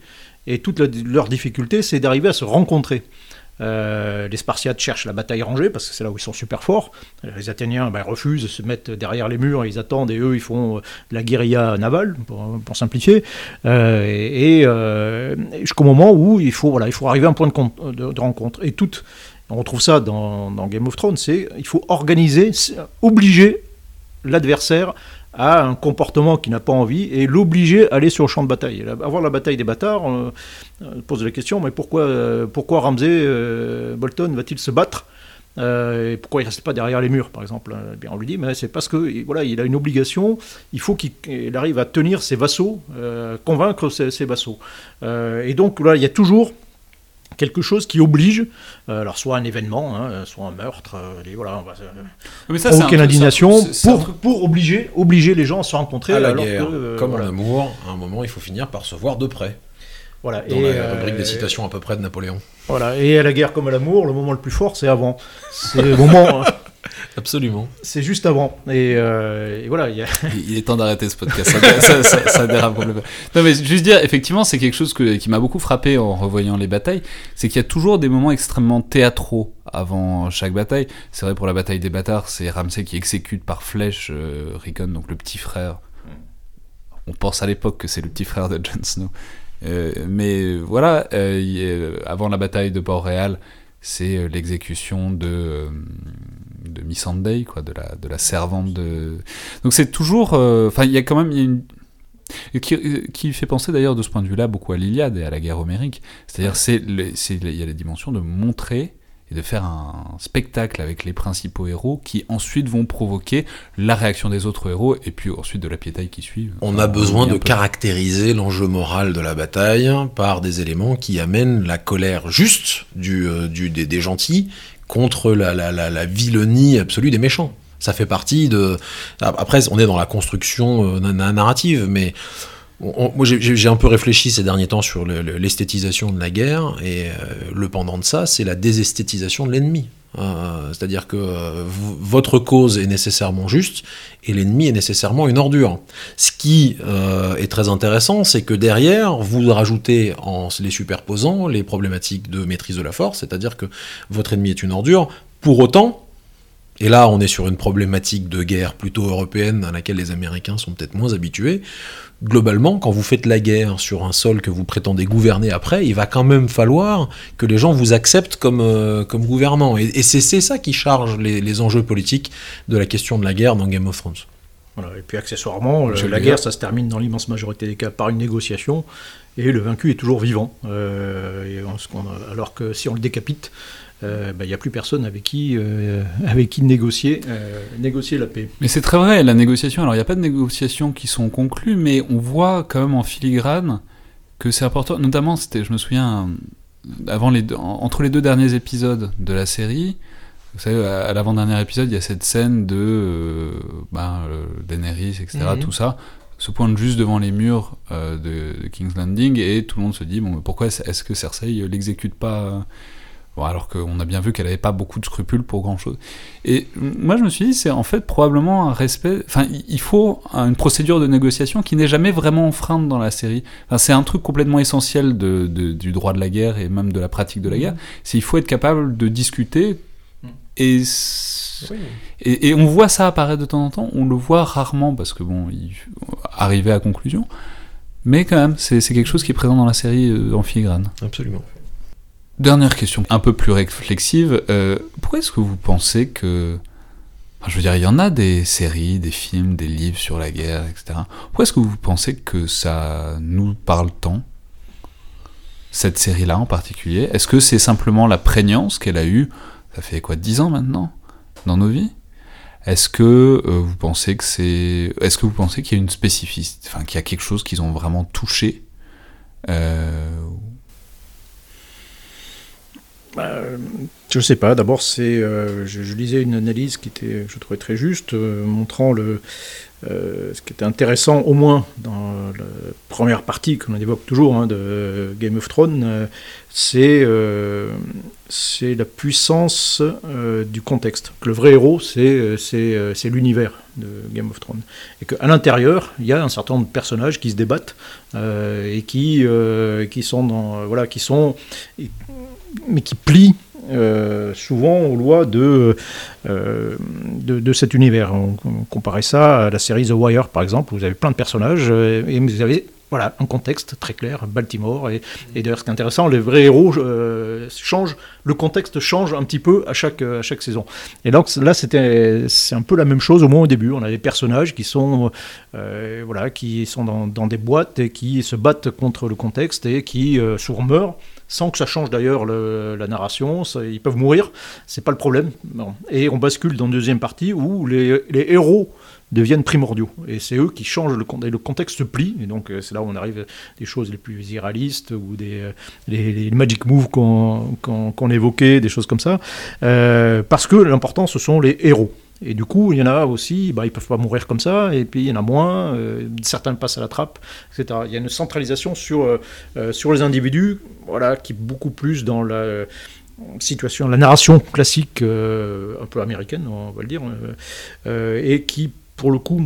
Et toute leur difficulté, c'est d'arriver à se rencontrer. Euh, les Spartiates cherchent la bataille rangée parce que c'est là où ils sont super forts. Les Athéniens ben, refusent, se mettent derrière les murs, ils attendent et eux ils font euh, la guérilla navale pour, simplifier. Euh, et, jusqu'au moment où il faut, voilà, il faut arriver à un point de, rencontre. Et tout, on retrouve ça dans, dans Game of Thrones, c'est il faut organiser, obliger l'adversaire a un comportement qui n'a pas envie et l'obliger à aller sur le champ de bataille. Avoir la bataille des bâtards, on, pose la question, mais pourquoi, euh, pourquoi Ramsey euh, Bolton va-t-il se battre euh, et pourquoi il ne reste pas derrière les murs, par exemple eh bien, On lui dit, mais c'est parce que voilà, il a une obligation, il faut qu'il arrive à tenir ses vassaux, convaincre ses, ses vassaux. et donc là, il y a toujours quelque chose qui oblige, euh, alors soit un événement, hein, soit un meurtre, euh, voilà, on va Mais ça, provoquer l'indignation pour, pour obliger, obliger les gens à se rencontrer. À la guerre, euh, comme en amour, à un moment il faut finir par se voir de près. Voilà. Dans et la rubrique des citations à peu près de Napoléon. Voilà, et à la guerre comme à l'amour, le moment le plus fort c'est avant. C'est le moment... Absolument. C'est juste avant. Et, euh, voilà. Il est temps d'arrêter ce podcast. Ça, ça, dérape complètement. Non, mais juste dire, effectivement, c'est quelque chose qui m'a beaucoup frappé en revoyant les batailles. C'est qu'il y a toujours des moments extrêmement théâtraux avant chaque bataille. C'est vrai pour la bataille des bâtards, c'est Ramsay qui exécute par flèche euh, Rickon, donc le petit frère. On pense à l'époque que c'est le petit frère de Jon Snow. Euh, mais voilà, avant la bataille de Port-Réal, c'est l'exécution de de Missandei, quoi, de la, de la servante de. Donc c'est toujours. Euh, enfin, il y a quand même. Y a une... Qui, qui, fait penser d'ailleurs de ce point de vue-là beaucoup à l'Iliade et à la guerre homérique. C'est-à-dire, c'est il y a la dimension de montrer et de faire un spectacle avec les principaux héros qui ensuite vont provoquer la réaction des autres héros et puis ensuite de la piétaille qui suit. On a besoin de caractériser l'enjeu moral de la bataille par des éléments qui amènent la colère juste du, euh, du des, des, gentils contre la, la, vilenie absolue des méchants. Ça fait partie de. Après, on est dans la construction euh, narrative, mais moi j'ai un peu réfléchi ces derniers temps sur l'esthétisation de la guerre, et euh, le pendant de ça, c'est la désesthétisation de l'ennemi. Euh, c'est-à-dire que votre cause est nécessairement juste et l'ennemi est nécessairement une ordure. Ce qui est très intéressant, c'est que derrière, vous rajoutez en les superposant les problématiques de maîtrise de la force, c'est-à-dire que votre ennemi est une ordure. Pour autant, et là on est sur une problématique de guerre plutôt européenne à laquelle les Américains sont peut-être moins habitués, globalement, quand vous faites la guerre sur un sol que vous prétendez gouverner après, il va quand même falloir que les gens vous acceptent comme, euh, comme gouvernant. Et, c'est ça qui charge les, enjeux politiques de la question de la guerre dans Game of Thrones. Voilà, et puis accessoirement, la guerre, ça se termine dans l'immense majorité des cas par une négociation, et le vaincu est toujours vivant. Euh, alors que si on le décapite, euh, bah, il n'y a plus personne avec qui, euh, avec qui négocier, euh, négocier la paix. Mais c'est très vrai, la négociation, alors il n'y a pas de négociations qui sont conclues, mais on voit quand même en filigrane que c'est important, notamment, c'était, je me souviens, avant les entre les deux derniers épisodes de la série, vous savez, à, l'avant-dernier épisode, il y a cette scène de ben, Daenerys, etc., mhm. tout ça, se pointe juste devant les murs de, King's Landing, et tout le monde se dit, bon, pourquoi est-ce que Cersei l'exécute pas alors qu'on a bien vu qu'elle n'avait pas beaucoup de scrupules pour grand chose. Et moi, je me suis dit, c'est en fait probablement un respect. Enfin, il faut une procédure de négociation qui n'est jamais vraiment enfreinte dans la série. Enfin, c'est un truc complètement essentiel de, du droit de la guerre et même de la pratique de la guerre. C'est il faut être capable de discuter et, et, on voit ça apparaître de temps en temps. On le voit rarement parce que bon, il arriver à conclusion. Mais quand même, c'est quelque chose qui est présent dans la série euh, en filigrane. Absolument. Dernière question, un peu plus réflexive. Euh, pourquoi est-ce que vous pensez que je veux dire, il y en a des séries, des films, des livres sur la guerre, etc. Pourquoi est-ce que vous pensez que ça nous parle tant Cette série-là en particulier? Est-ce que c'est simplement la prégnance qu'elle a eue Ça fait quoi, 10 ans maintenant Dans nos vies? Est-ce que euh, vous pensez que c'est, est-ce que vous pensez qu'il y a une spécificité, enfin qu'il y a quelque chose qu'ils ont vraiment touché euh, bah, je sais pas. D'abord, c'est, euh, je, lisais une analyse qui était, je trouvais très juste, euh, montrant le, euh, ce qui était intéressant, au moins dans la première partie qu'on évoque toujours hein, de Game of Thrones, c'est, c'est la puissance du contexte. Que le vrai héros, c'est, c'est, c'est l'univers de Game of Thrones, et qu'à l'intérieur, il y a un certain nombre de personnages qui se débattent et qui, qui sont dans, voilà, qui sont, mais qui plient euh, souvent aux lois de, euh, de, cet univers. On, comparait ça à la série The Wire, par exemple, où vous avez plein de personnages euh, et vous avez voilà, un contexte très clair, Baltimore. Et, d'ailleurs, ce qui est intéressant, les vrais héros changent, le contexte change un petit peu à chaque, à chaque saison. Et donc là, c'est un peu la même chose au moins au début. On a des personnages qui sont, voilà, qui sont dans, des boîtes et qui se battent contre le contexte et qui meurent sans que ça change d'ailleurs la narration. ils peuvent mourir, c'est pas le problème. Et on bascule dans une deuxième partie où les, héros deviennent primordiaux. Et c'est eux qui changent le, le contexte plie. Et donc euh, c'est là où on arrive des choses les plus irréalistes ou des euh, les, magic moves qu'on évoquait, des choses comme ça. Euh, parce que l'important, ce sont les héros. Et du coup, il y en a aussi, bah, ils peuvent pas mourir comme ça, et puis il y en a moins, euh, certains passent à la trappe, etc. Il y a une centralisation sur, euh, euh, sur les individus, voilà, qui est beaucoup plus dans la situation, la narration classique, un peu américaine, on va le dire, et qui, pour le coup,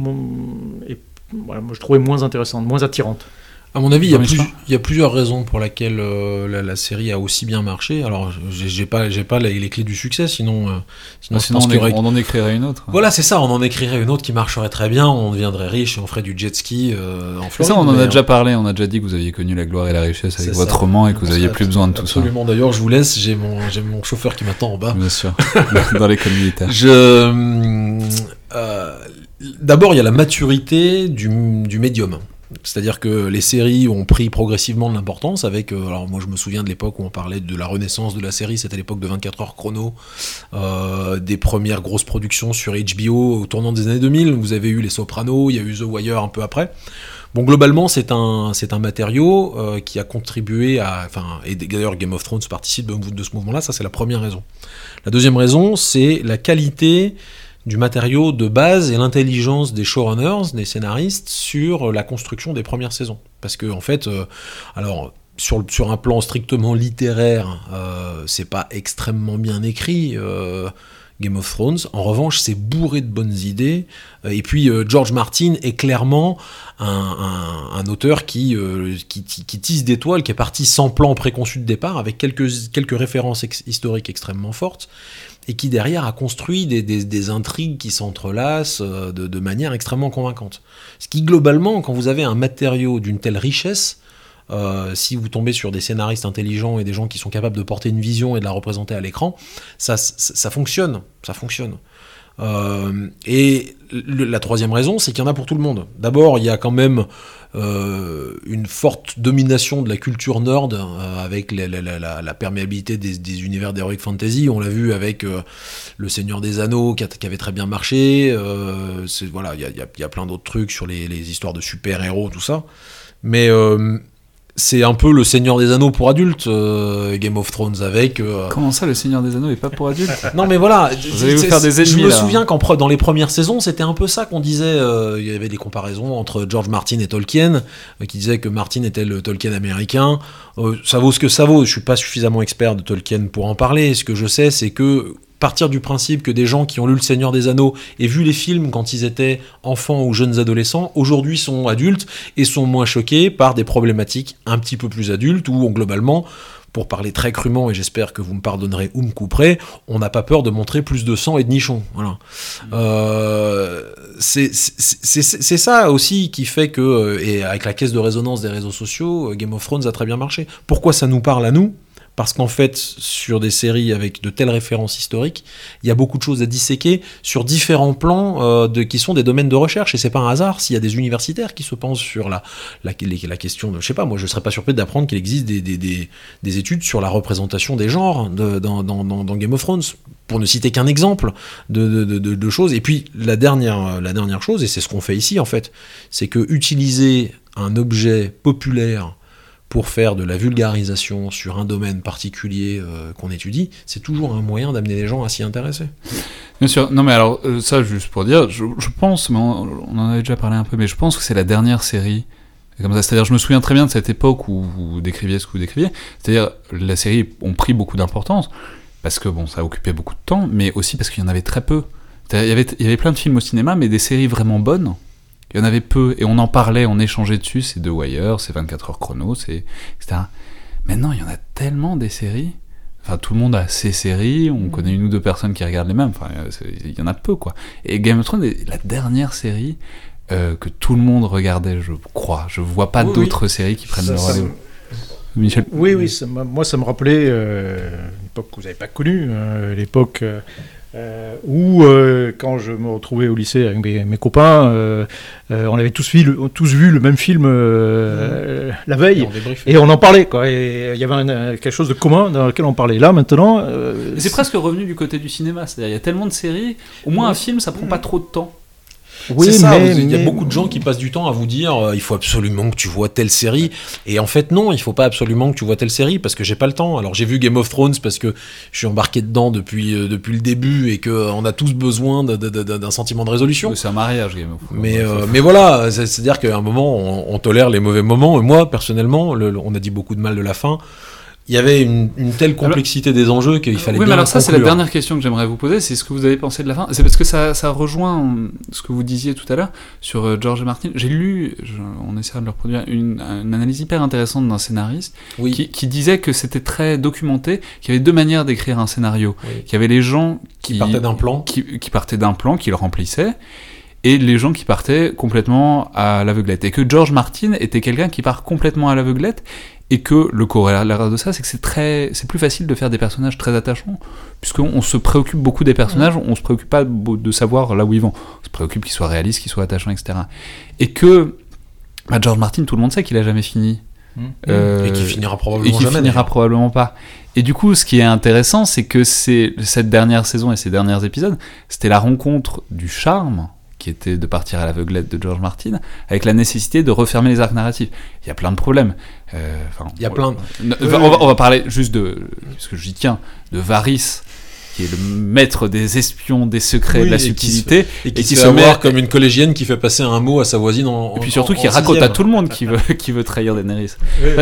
voilà, moi, je trouvais moins intéressante, moins attirante. À mon avis, il y, a plusieurs raisons pour lesquelles euh, la, série a aussi bien marché. Alors, j'ai pas, j'ai pas les, clés du succès, sinon, euh, sinon, ah, on, en écrirait une autre. Voilà, c'est ça, on en écrirait une autre qui marcherait très bien, on deviendrait riche et on ferait du jet ski euh, en Floride. Ça, on en a déjà parlé, on a déjà dit que vous aviez connu la gloire et la richesse avec votre roman et que vous aviez plus besoin de tout ça. Absolument. D'ailleurs, je vous laisse, j'ai mon, j'ai mon chauffeur qui m'attend en bas. Bien sûr, dans militaire. Je, d'abord, il y a la maturité du, du médium. C'est-à-dire que les séries ont pris progressivement de l'importance avec, euh, alors moi je me souviens de l'époque où on parlait de la renaissance de la série, c'était l'époque de 24 heures chrono, euh, des premières grosses productions sur HBO au tournant des années 2000, vous avez eu Les Sopranos, il y a eu The Wire un peu après. Bon, globalement, c'est un, c'est un matériau euh, qui a contribué à. Enfin, et d'ailleurs, Game of Thrones participe de, de ce mouvement-là, ça c'est la première raison. La deuxième raison, c'est la qualité du matériau de base et l'intelligence des showrunners, des scénaristes, sur la construction des premières saisons. Parce que, en fait, euh, alors, sur, un plan strictement littéraire, euh, c'est pas extrêmement bien écrit. Euh, Game of Thrones. En revanche, c'est bourré de bonnes idées. Et puis, George Martin est clairement un, auteur qui, tisse des toiles, qui est parti sans plan préconçu de départ, avec quelques références historiques extrêmement fortes, et qui derrière a construit des, intrigues qui s'entrelacent euh, de, manière extrêmement convaincante. Ce qui globalement, quand vous avez un matériau d'une telle richesse, euh, si vous tombez sur des scénaristes intelligents et des gens qui sont capables de porter une vision et de la représenter à l'écran, ça, ça, fonctionne, ça fonctionne. Euh, et la troisième raison, c'est qu'il y en a pour tout le monde. D'abord, il y a quand même euh, une forte domination de la culture nord euh, avec la, perméabilité des, univers d'heroic fantasy. On l'a vu avec Le Seigneur des Anneaux qui, avait très bien marché. voilà, il y a, plein d'autres trucs sur les, les histoires de super-héros, tout ça. Mais c'est un peu le Seigneur des Anneaux pour adultes, euh, Game of Thrones avec. Euh, Comment ça, le Seigneur des Anneaux est pas pour adultes Non, mais voilà. Vous allez vous faire des ennemis, Je me souviens qu'en dans les premières saisons, c'était un peu ça qu'on disait. Euh, il y avait des comparaisons entre George Martin et Tolkien, qui disait que Martin était le Tolkien américain. ça vaut ce que ça vaut. Je suis pas suffisamment expert de Tolkien pour en parler. Ce que je sais, c'est que partir du principe que des gens qui ont lu Le Seigneur des Anneaux et vu les films quand ils étaient enfants ou jeunes adolescents, aujourd'hui sont adultes et sont moins choqués par des problématiques un petit peu plus adultes où globalement, pour parler très crûment, et j'espère que vous me pardonnerez ou me couperez, on n'a pas peur de montrer plus de sang et de nichons. Voilà. Euh, c'est ça aussi qui fait que, euh, et avec la caisse de résonance des réseaux sociaux, euh, Game of Thrones a très bien marché. Pourquoi ça nous parle à nous? Parce qu'en fait, sur des séries avec de telles références historiques, il y a beaucoup de choses à disséquer sur différents plans euh, qui sont des domaines de recherche. Et c'est pas un hasard s'il y a des universitaires qui se pensent sur la, la, question de, je sais pas, moi je serais pas surpris d'apprendre qu'il existe des, des, des, des, études sur la représentation des genres dans, dans, dans, Game of Thrones, pour ne citer qu'un exemple de, de, choses. Et puis la dernière, la dernière chose, et c'est ce qu'on fait ici en fait, c'est que utiliser un objet populaire pour faire de la vulgarisation sur un domaine particulier euh, qu'on étudie, c'est toujours un moyen d'amener les gens à s'y intéresser. Bien sûr, non mais alors euh, ça juste pour dire, je, pense, mais on, en avait déjà parlé un peu, mais je pense que c'est la dernière série. C'est-à-dire, je me souviens très bien de cette époque où vous décriviez ce que vous décriviez. C'est-à-dire, la série ont pris beaucoup d'importance parce que bon, ça occupait beaucoup de temps, mais aussi parce qu'il y en avait très peu. Il y avait, il y avait plein de films au cinéma, mais des séries vraiment bonnes il y en avait peu, et on en parlait, on échangeait dessus, c'est The Wire, c'est 24 heures chrono, c'est etc. Maintenant, il y en a tellement des séries. Enfin, tout le monde a ses séries, on mm. connaît une ou deux personnes qui regardent les mêmes, enfin, il y en a peu, quoi. Et Game of Thrones est la dernière série euh, que tout le monde regardait, je crois. Je vois pas d'autres séries qui prennent le relais. Michel Oui, oui, moi ça me rappelait euh, une époque que vous n'avez pas connue, hein, l'époque euh, euh, où, euh, quand je me retrouvais au lycée avec mes, copains, euh, on avait tous vu, le, tous vu le même film la veille, et on, en parlait. Quoi, et il y avait quelque chose de commun dans lequel on parlait. Là, maintenant... c'est presque revenu du côté du cinéma. C'est-à-dire, il y a tellement de séries, au moins un film, ça prend pas trop de temps. Oui, c'est ça. il y a beaucoup de gens qui passent du temps à vous dire euh, il faut absolument que tu vois telle série. Et en fait, non, il faut pas absolument que tu vois telle série parce que j'ai pas le temps. Alors j'ai vu Game of Thrones parce que je suis embarqué dedans depuis, euh, depuis le début et qu'on euh, a tous besoin d'un sentiment de résolution. C'est un mariage, Game of Thrones. Mais, mais voilà, c'est-à-dire qu'à un moment, on, tolère les mauvais moments. Et moi, personnellement, on a dit beaucoup de mal de la fin il y avait une, telle complexité des enjeux qu'il fallait oui, mais alors ça, c'est la dernière question que j'aimerais vous poser, c'est ce que vous avez pensé de la fin. C'est parce que ça, ça rejoint ce que vous disiez tout à l'heure sur euh, George Martin. J'ai lu, on essaiera de leur produire, une, analyse hyper intéressante d'un scénariste qui, disait que c'était très documenté, qu'il y avait deux manières d'écrire un scénario. Qu'il y avait les gens qui, partaient d'un plan, qui, qui partaient d'un plan, qui le remplissaient, et les gens qui partaient complètement à l'aveuglette. Et que George Martin était quelqu'un qui part complètement à l'aveuglette et que le corollaire de ça, c'est que c'est très, c'est plus facile de faire des personnages très attachants, puisqu'on se préoccupe beaucoup des personnages, on se préoccupe pas de savoir là où ils vont, on se préoccupe qu'ils soient réalistes, qu'ils soient attachants, etc. Et que bah, George Martin, tout le monde sait qu'il a jamais fini. Mmh. Euh, et qu'il finira probablement et finira probablement pas. Et du coup, ce qui est intéressant, c'est que c'est cette dernière saison et ces derniers épisodes, c'était la rencontre du charme qui était de partir à l'aveuglette de George Martin, avec la nécessité de refermer les arcs narratifs. Il y a plein de problèmes. Euh, il y a plein. on, va, parler juste de, puisque j'y tiens, de Varys qui est le maître des espions, des secrets, de la subtilité, et qui, se, met comme une collégienne qui fait passer un mot à sa voisine en. Et puis surtout qui raconte à tout le monde qui veut, qui veut trahir Daenerys.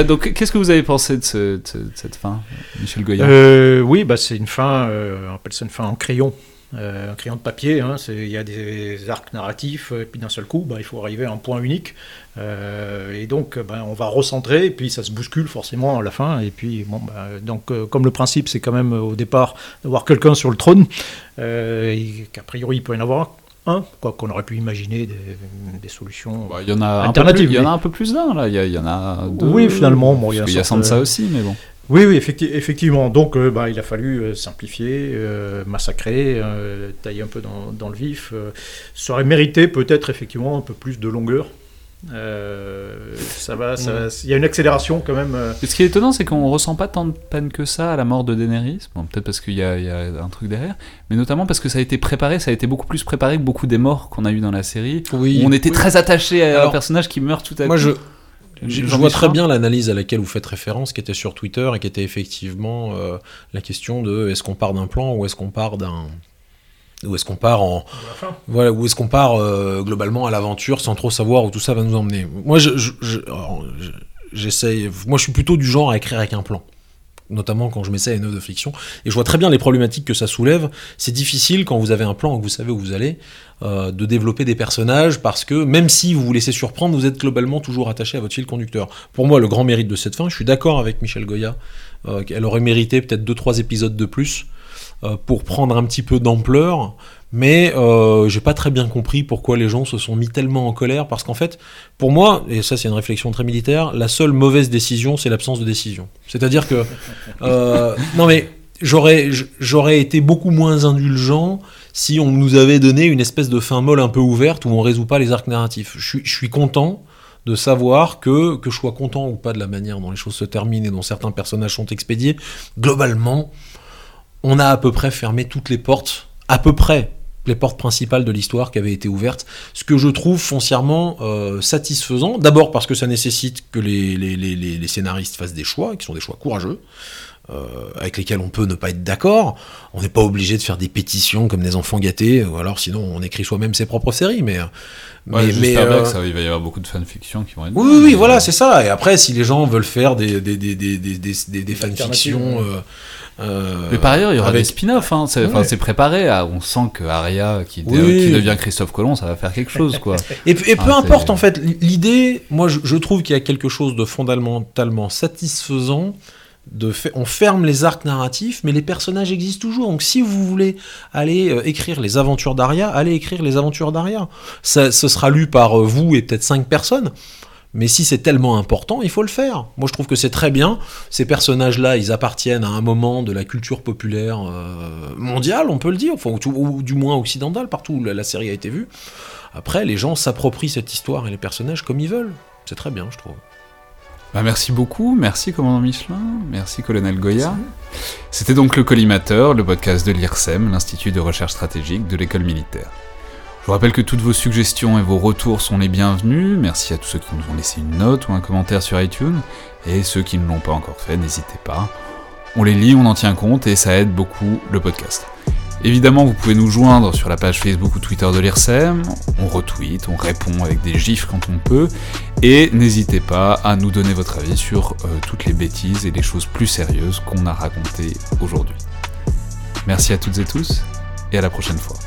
donc, qu'est-ce que vous avez pensé de, cette fin, Michel Goya? Euh, Oui, bah, c'est une fin, euh, on appelle ça une fin en crayon. Euh, un crayon de papier, hein, il y a des arcs narratifs, et puis d'un seul coup, bah, il faut arriver à un point unique. Euh, et donc, ben, on va recentrer, et puis ça se bouscule forcément à la fin. Et puis, bon, bah, donc, euh, comme le principe, c'est quand même au départ d'avoir quelqu'un sur le trône, et qu'a priori, il peut y en avoir un, quoi qu'on aurait pu imaginer des, solutions bah, il y en a alternatives. il y en a un peu plus d'un, là. Il y, en a deux. Oui, finalement. Bon, il y a, y a ça aussi, mais bon. Oui, oui, effectivement. Donc, euh, bah, il a fallu euh, simplifier, euh, massacrer, tailler un peu dans, le vif. ça aurait mérité peut-être effectivement un peu plus de longueur. ça va, mm. il y a une accélération quand même. Ce qui est étonnant, c'est qu'on ressent pas tant de peine que ça à la mort de Daenerys. Bon, peut-être parce qu'il y, a un truc derrière, mais notamment parce que ça a été préparé, ça a été beaucoup plus préparé que beaucoup des morts qu'on a eu dans la série. Oui, on était très attaché à un personnage qui meurt tout à coup. Moi, je je, vois très bien l'analyse à laquelle vous faites référence, qui était sur Twitter et qui était effectivement euh, la question de est-ce qu'on part d'un plan ou est-ce qu'on part d'un ou est-ce qu'on part en voilà où est-ce qu'on part euh, globalement à l'aventure sans trop savoir où tout ça va nous emmener. Moi, je, j'essaye. moi, je suis plutôt du genre à écrire avec un plan notamment quand je mets ça à une œuvre de fiction. Et je vois très bien les problématiques que ça soulève. C'est difficile quand vous avez un plan que vous savez où vous allez, euh, de développer des personnages parce que même si vous vous laissez surprendre, vous êtes globalement toujours attaché à votre fil conducteur. Pour moi, le grand mérite de cette fin, je suis d'accord avec Michel Goya, euh, qu'elle aurait mérité peut-être 2-3 épisodes de plus euh, pour prendre un petit peu d'ampleur, mais euh, j'ai pas très bien compris pourquoi les gens se sont mis tellement en colère, parce qu'en fait, pour moi, et ça c'est une réflexion très militaire, la seule mauvaise décision, c'est l'absence de décision. C'est-à-dire que, euh, non mais j'aurais j'aurais été beaucoup moins indulgent si on nous avait donné une espèce de fin molle un peu ouverte où on résout pas les arcs narratifs. Je je suis content de savoir que, que je sois content ou pas de la manière dont les choses se terminent et dont certains personnages sont expédiés, globalement, on a à peu près fermé toutes les portes, à peu près les portes principales de l'histoire qui avaient été ouvertes, ce que je trouve foncièrement euh, satisfaisant, d'abord parce que ça nécessite que les, les, les, les, scénaristes fassent des choix, qui sont des choix courageux, euh, avec lesquels on peut ne pas être d'accord. On n'est pas obligé de faire des pétitions comme des enfants gâtés, ou alors sinon on écrit soi-même ses propres séries, mais... mais, mais euh, ça, il va y avoir beaucoup de fanfictions qui vont être... Oui, oui, voilà, c'est ça. Et après, si les gens veulent faire des, des, des, des, des, des fanfictions... Euh, mais par ailleurs, il y aura des spin-offs. Hein. C'est préparé. on sent que Aria, qui, devient Christophe Colomb, ça va faire quelque chose. Quoi. et, peu importe, en fait, l'idée, moi, je, trouve qu'il y a quelque chose de fondamentalement satisfaisant. De on ferme les arcs narratifs, mais les personnages existent toujours. Donc, si vous voulez aller euh, écrire les aventures d'Aria, allez écrire les aventures d'Aria. Ce sera lu par euh, vous et peut-être cinq personnes. Mais si c'est tellement important, il faut le faire. Moi, je trouve que c'est très bien. Ces personnages-là, ils appartiennent à un moment de la culture populaire euh, mondiale, on peut le dire, enfin, ou, du moins occidentale, partout où la, série a été vue. Après, les gens s'approprient cette histoire et les personnages comme ils veulent. C'est très bien, je trouve. Bah merci beaucoup, merci commandant Michelin, merci colonel Goya. C'était donc le Collimateur, le podcast de l'IRSEM, l'Institut de recherche stratégique de l'école militaire. Je vous rappelle que toutes vos suggestions et vos retours sont les bienvenus. Merci à tous ceux qui nous ont laissé une note ou un commentaire sur iTunes. Et ceux qui ne l'ont pas encore fait, n'hésitez pas. On les lit, on en tient compte et ça aide beaucoup le podcast. Évidemment, vous pouvez nous joindre sur la page Facebook ou Twitter de l'IRSEM. On retweet, on répond avec des gifs quand on peut. Et n'hésitez pas à nous donner votre avis sur euh, toutes les bêtises et les choses plus sérieuses qu'on a racontées aujourd'hui. Merci à toutes et tous et à la prochaine fois.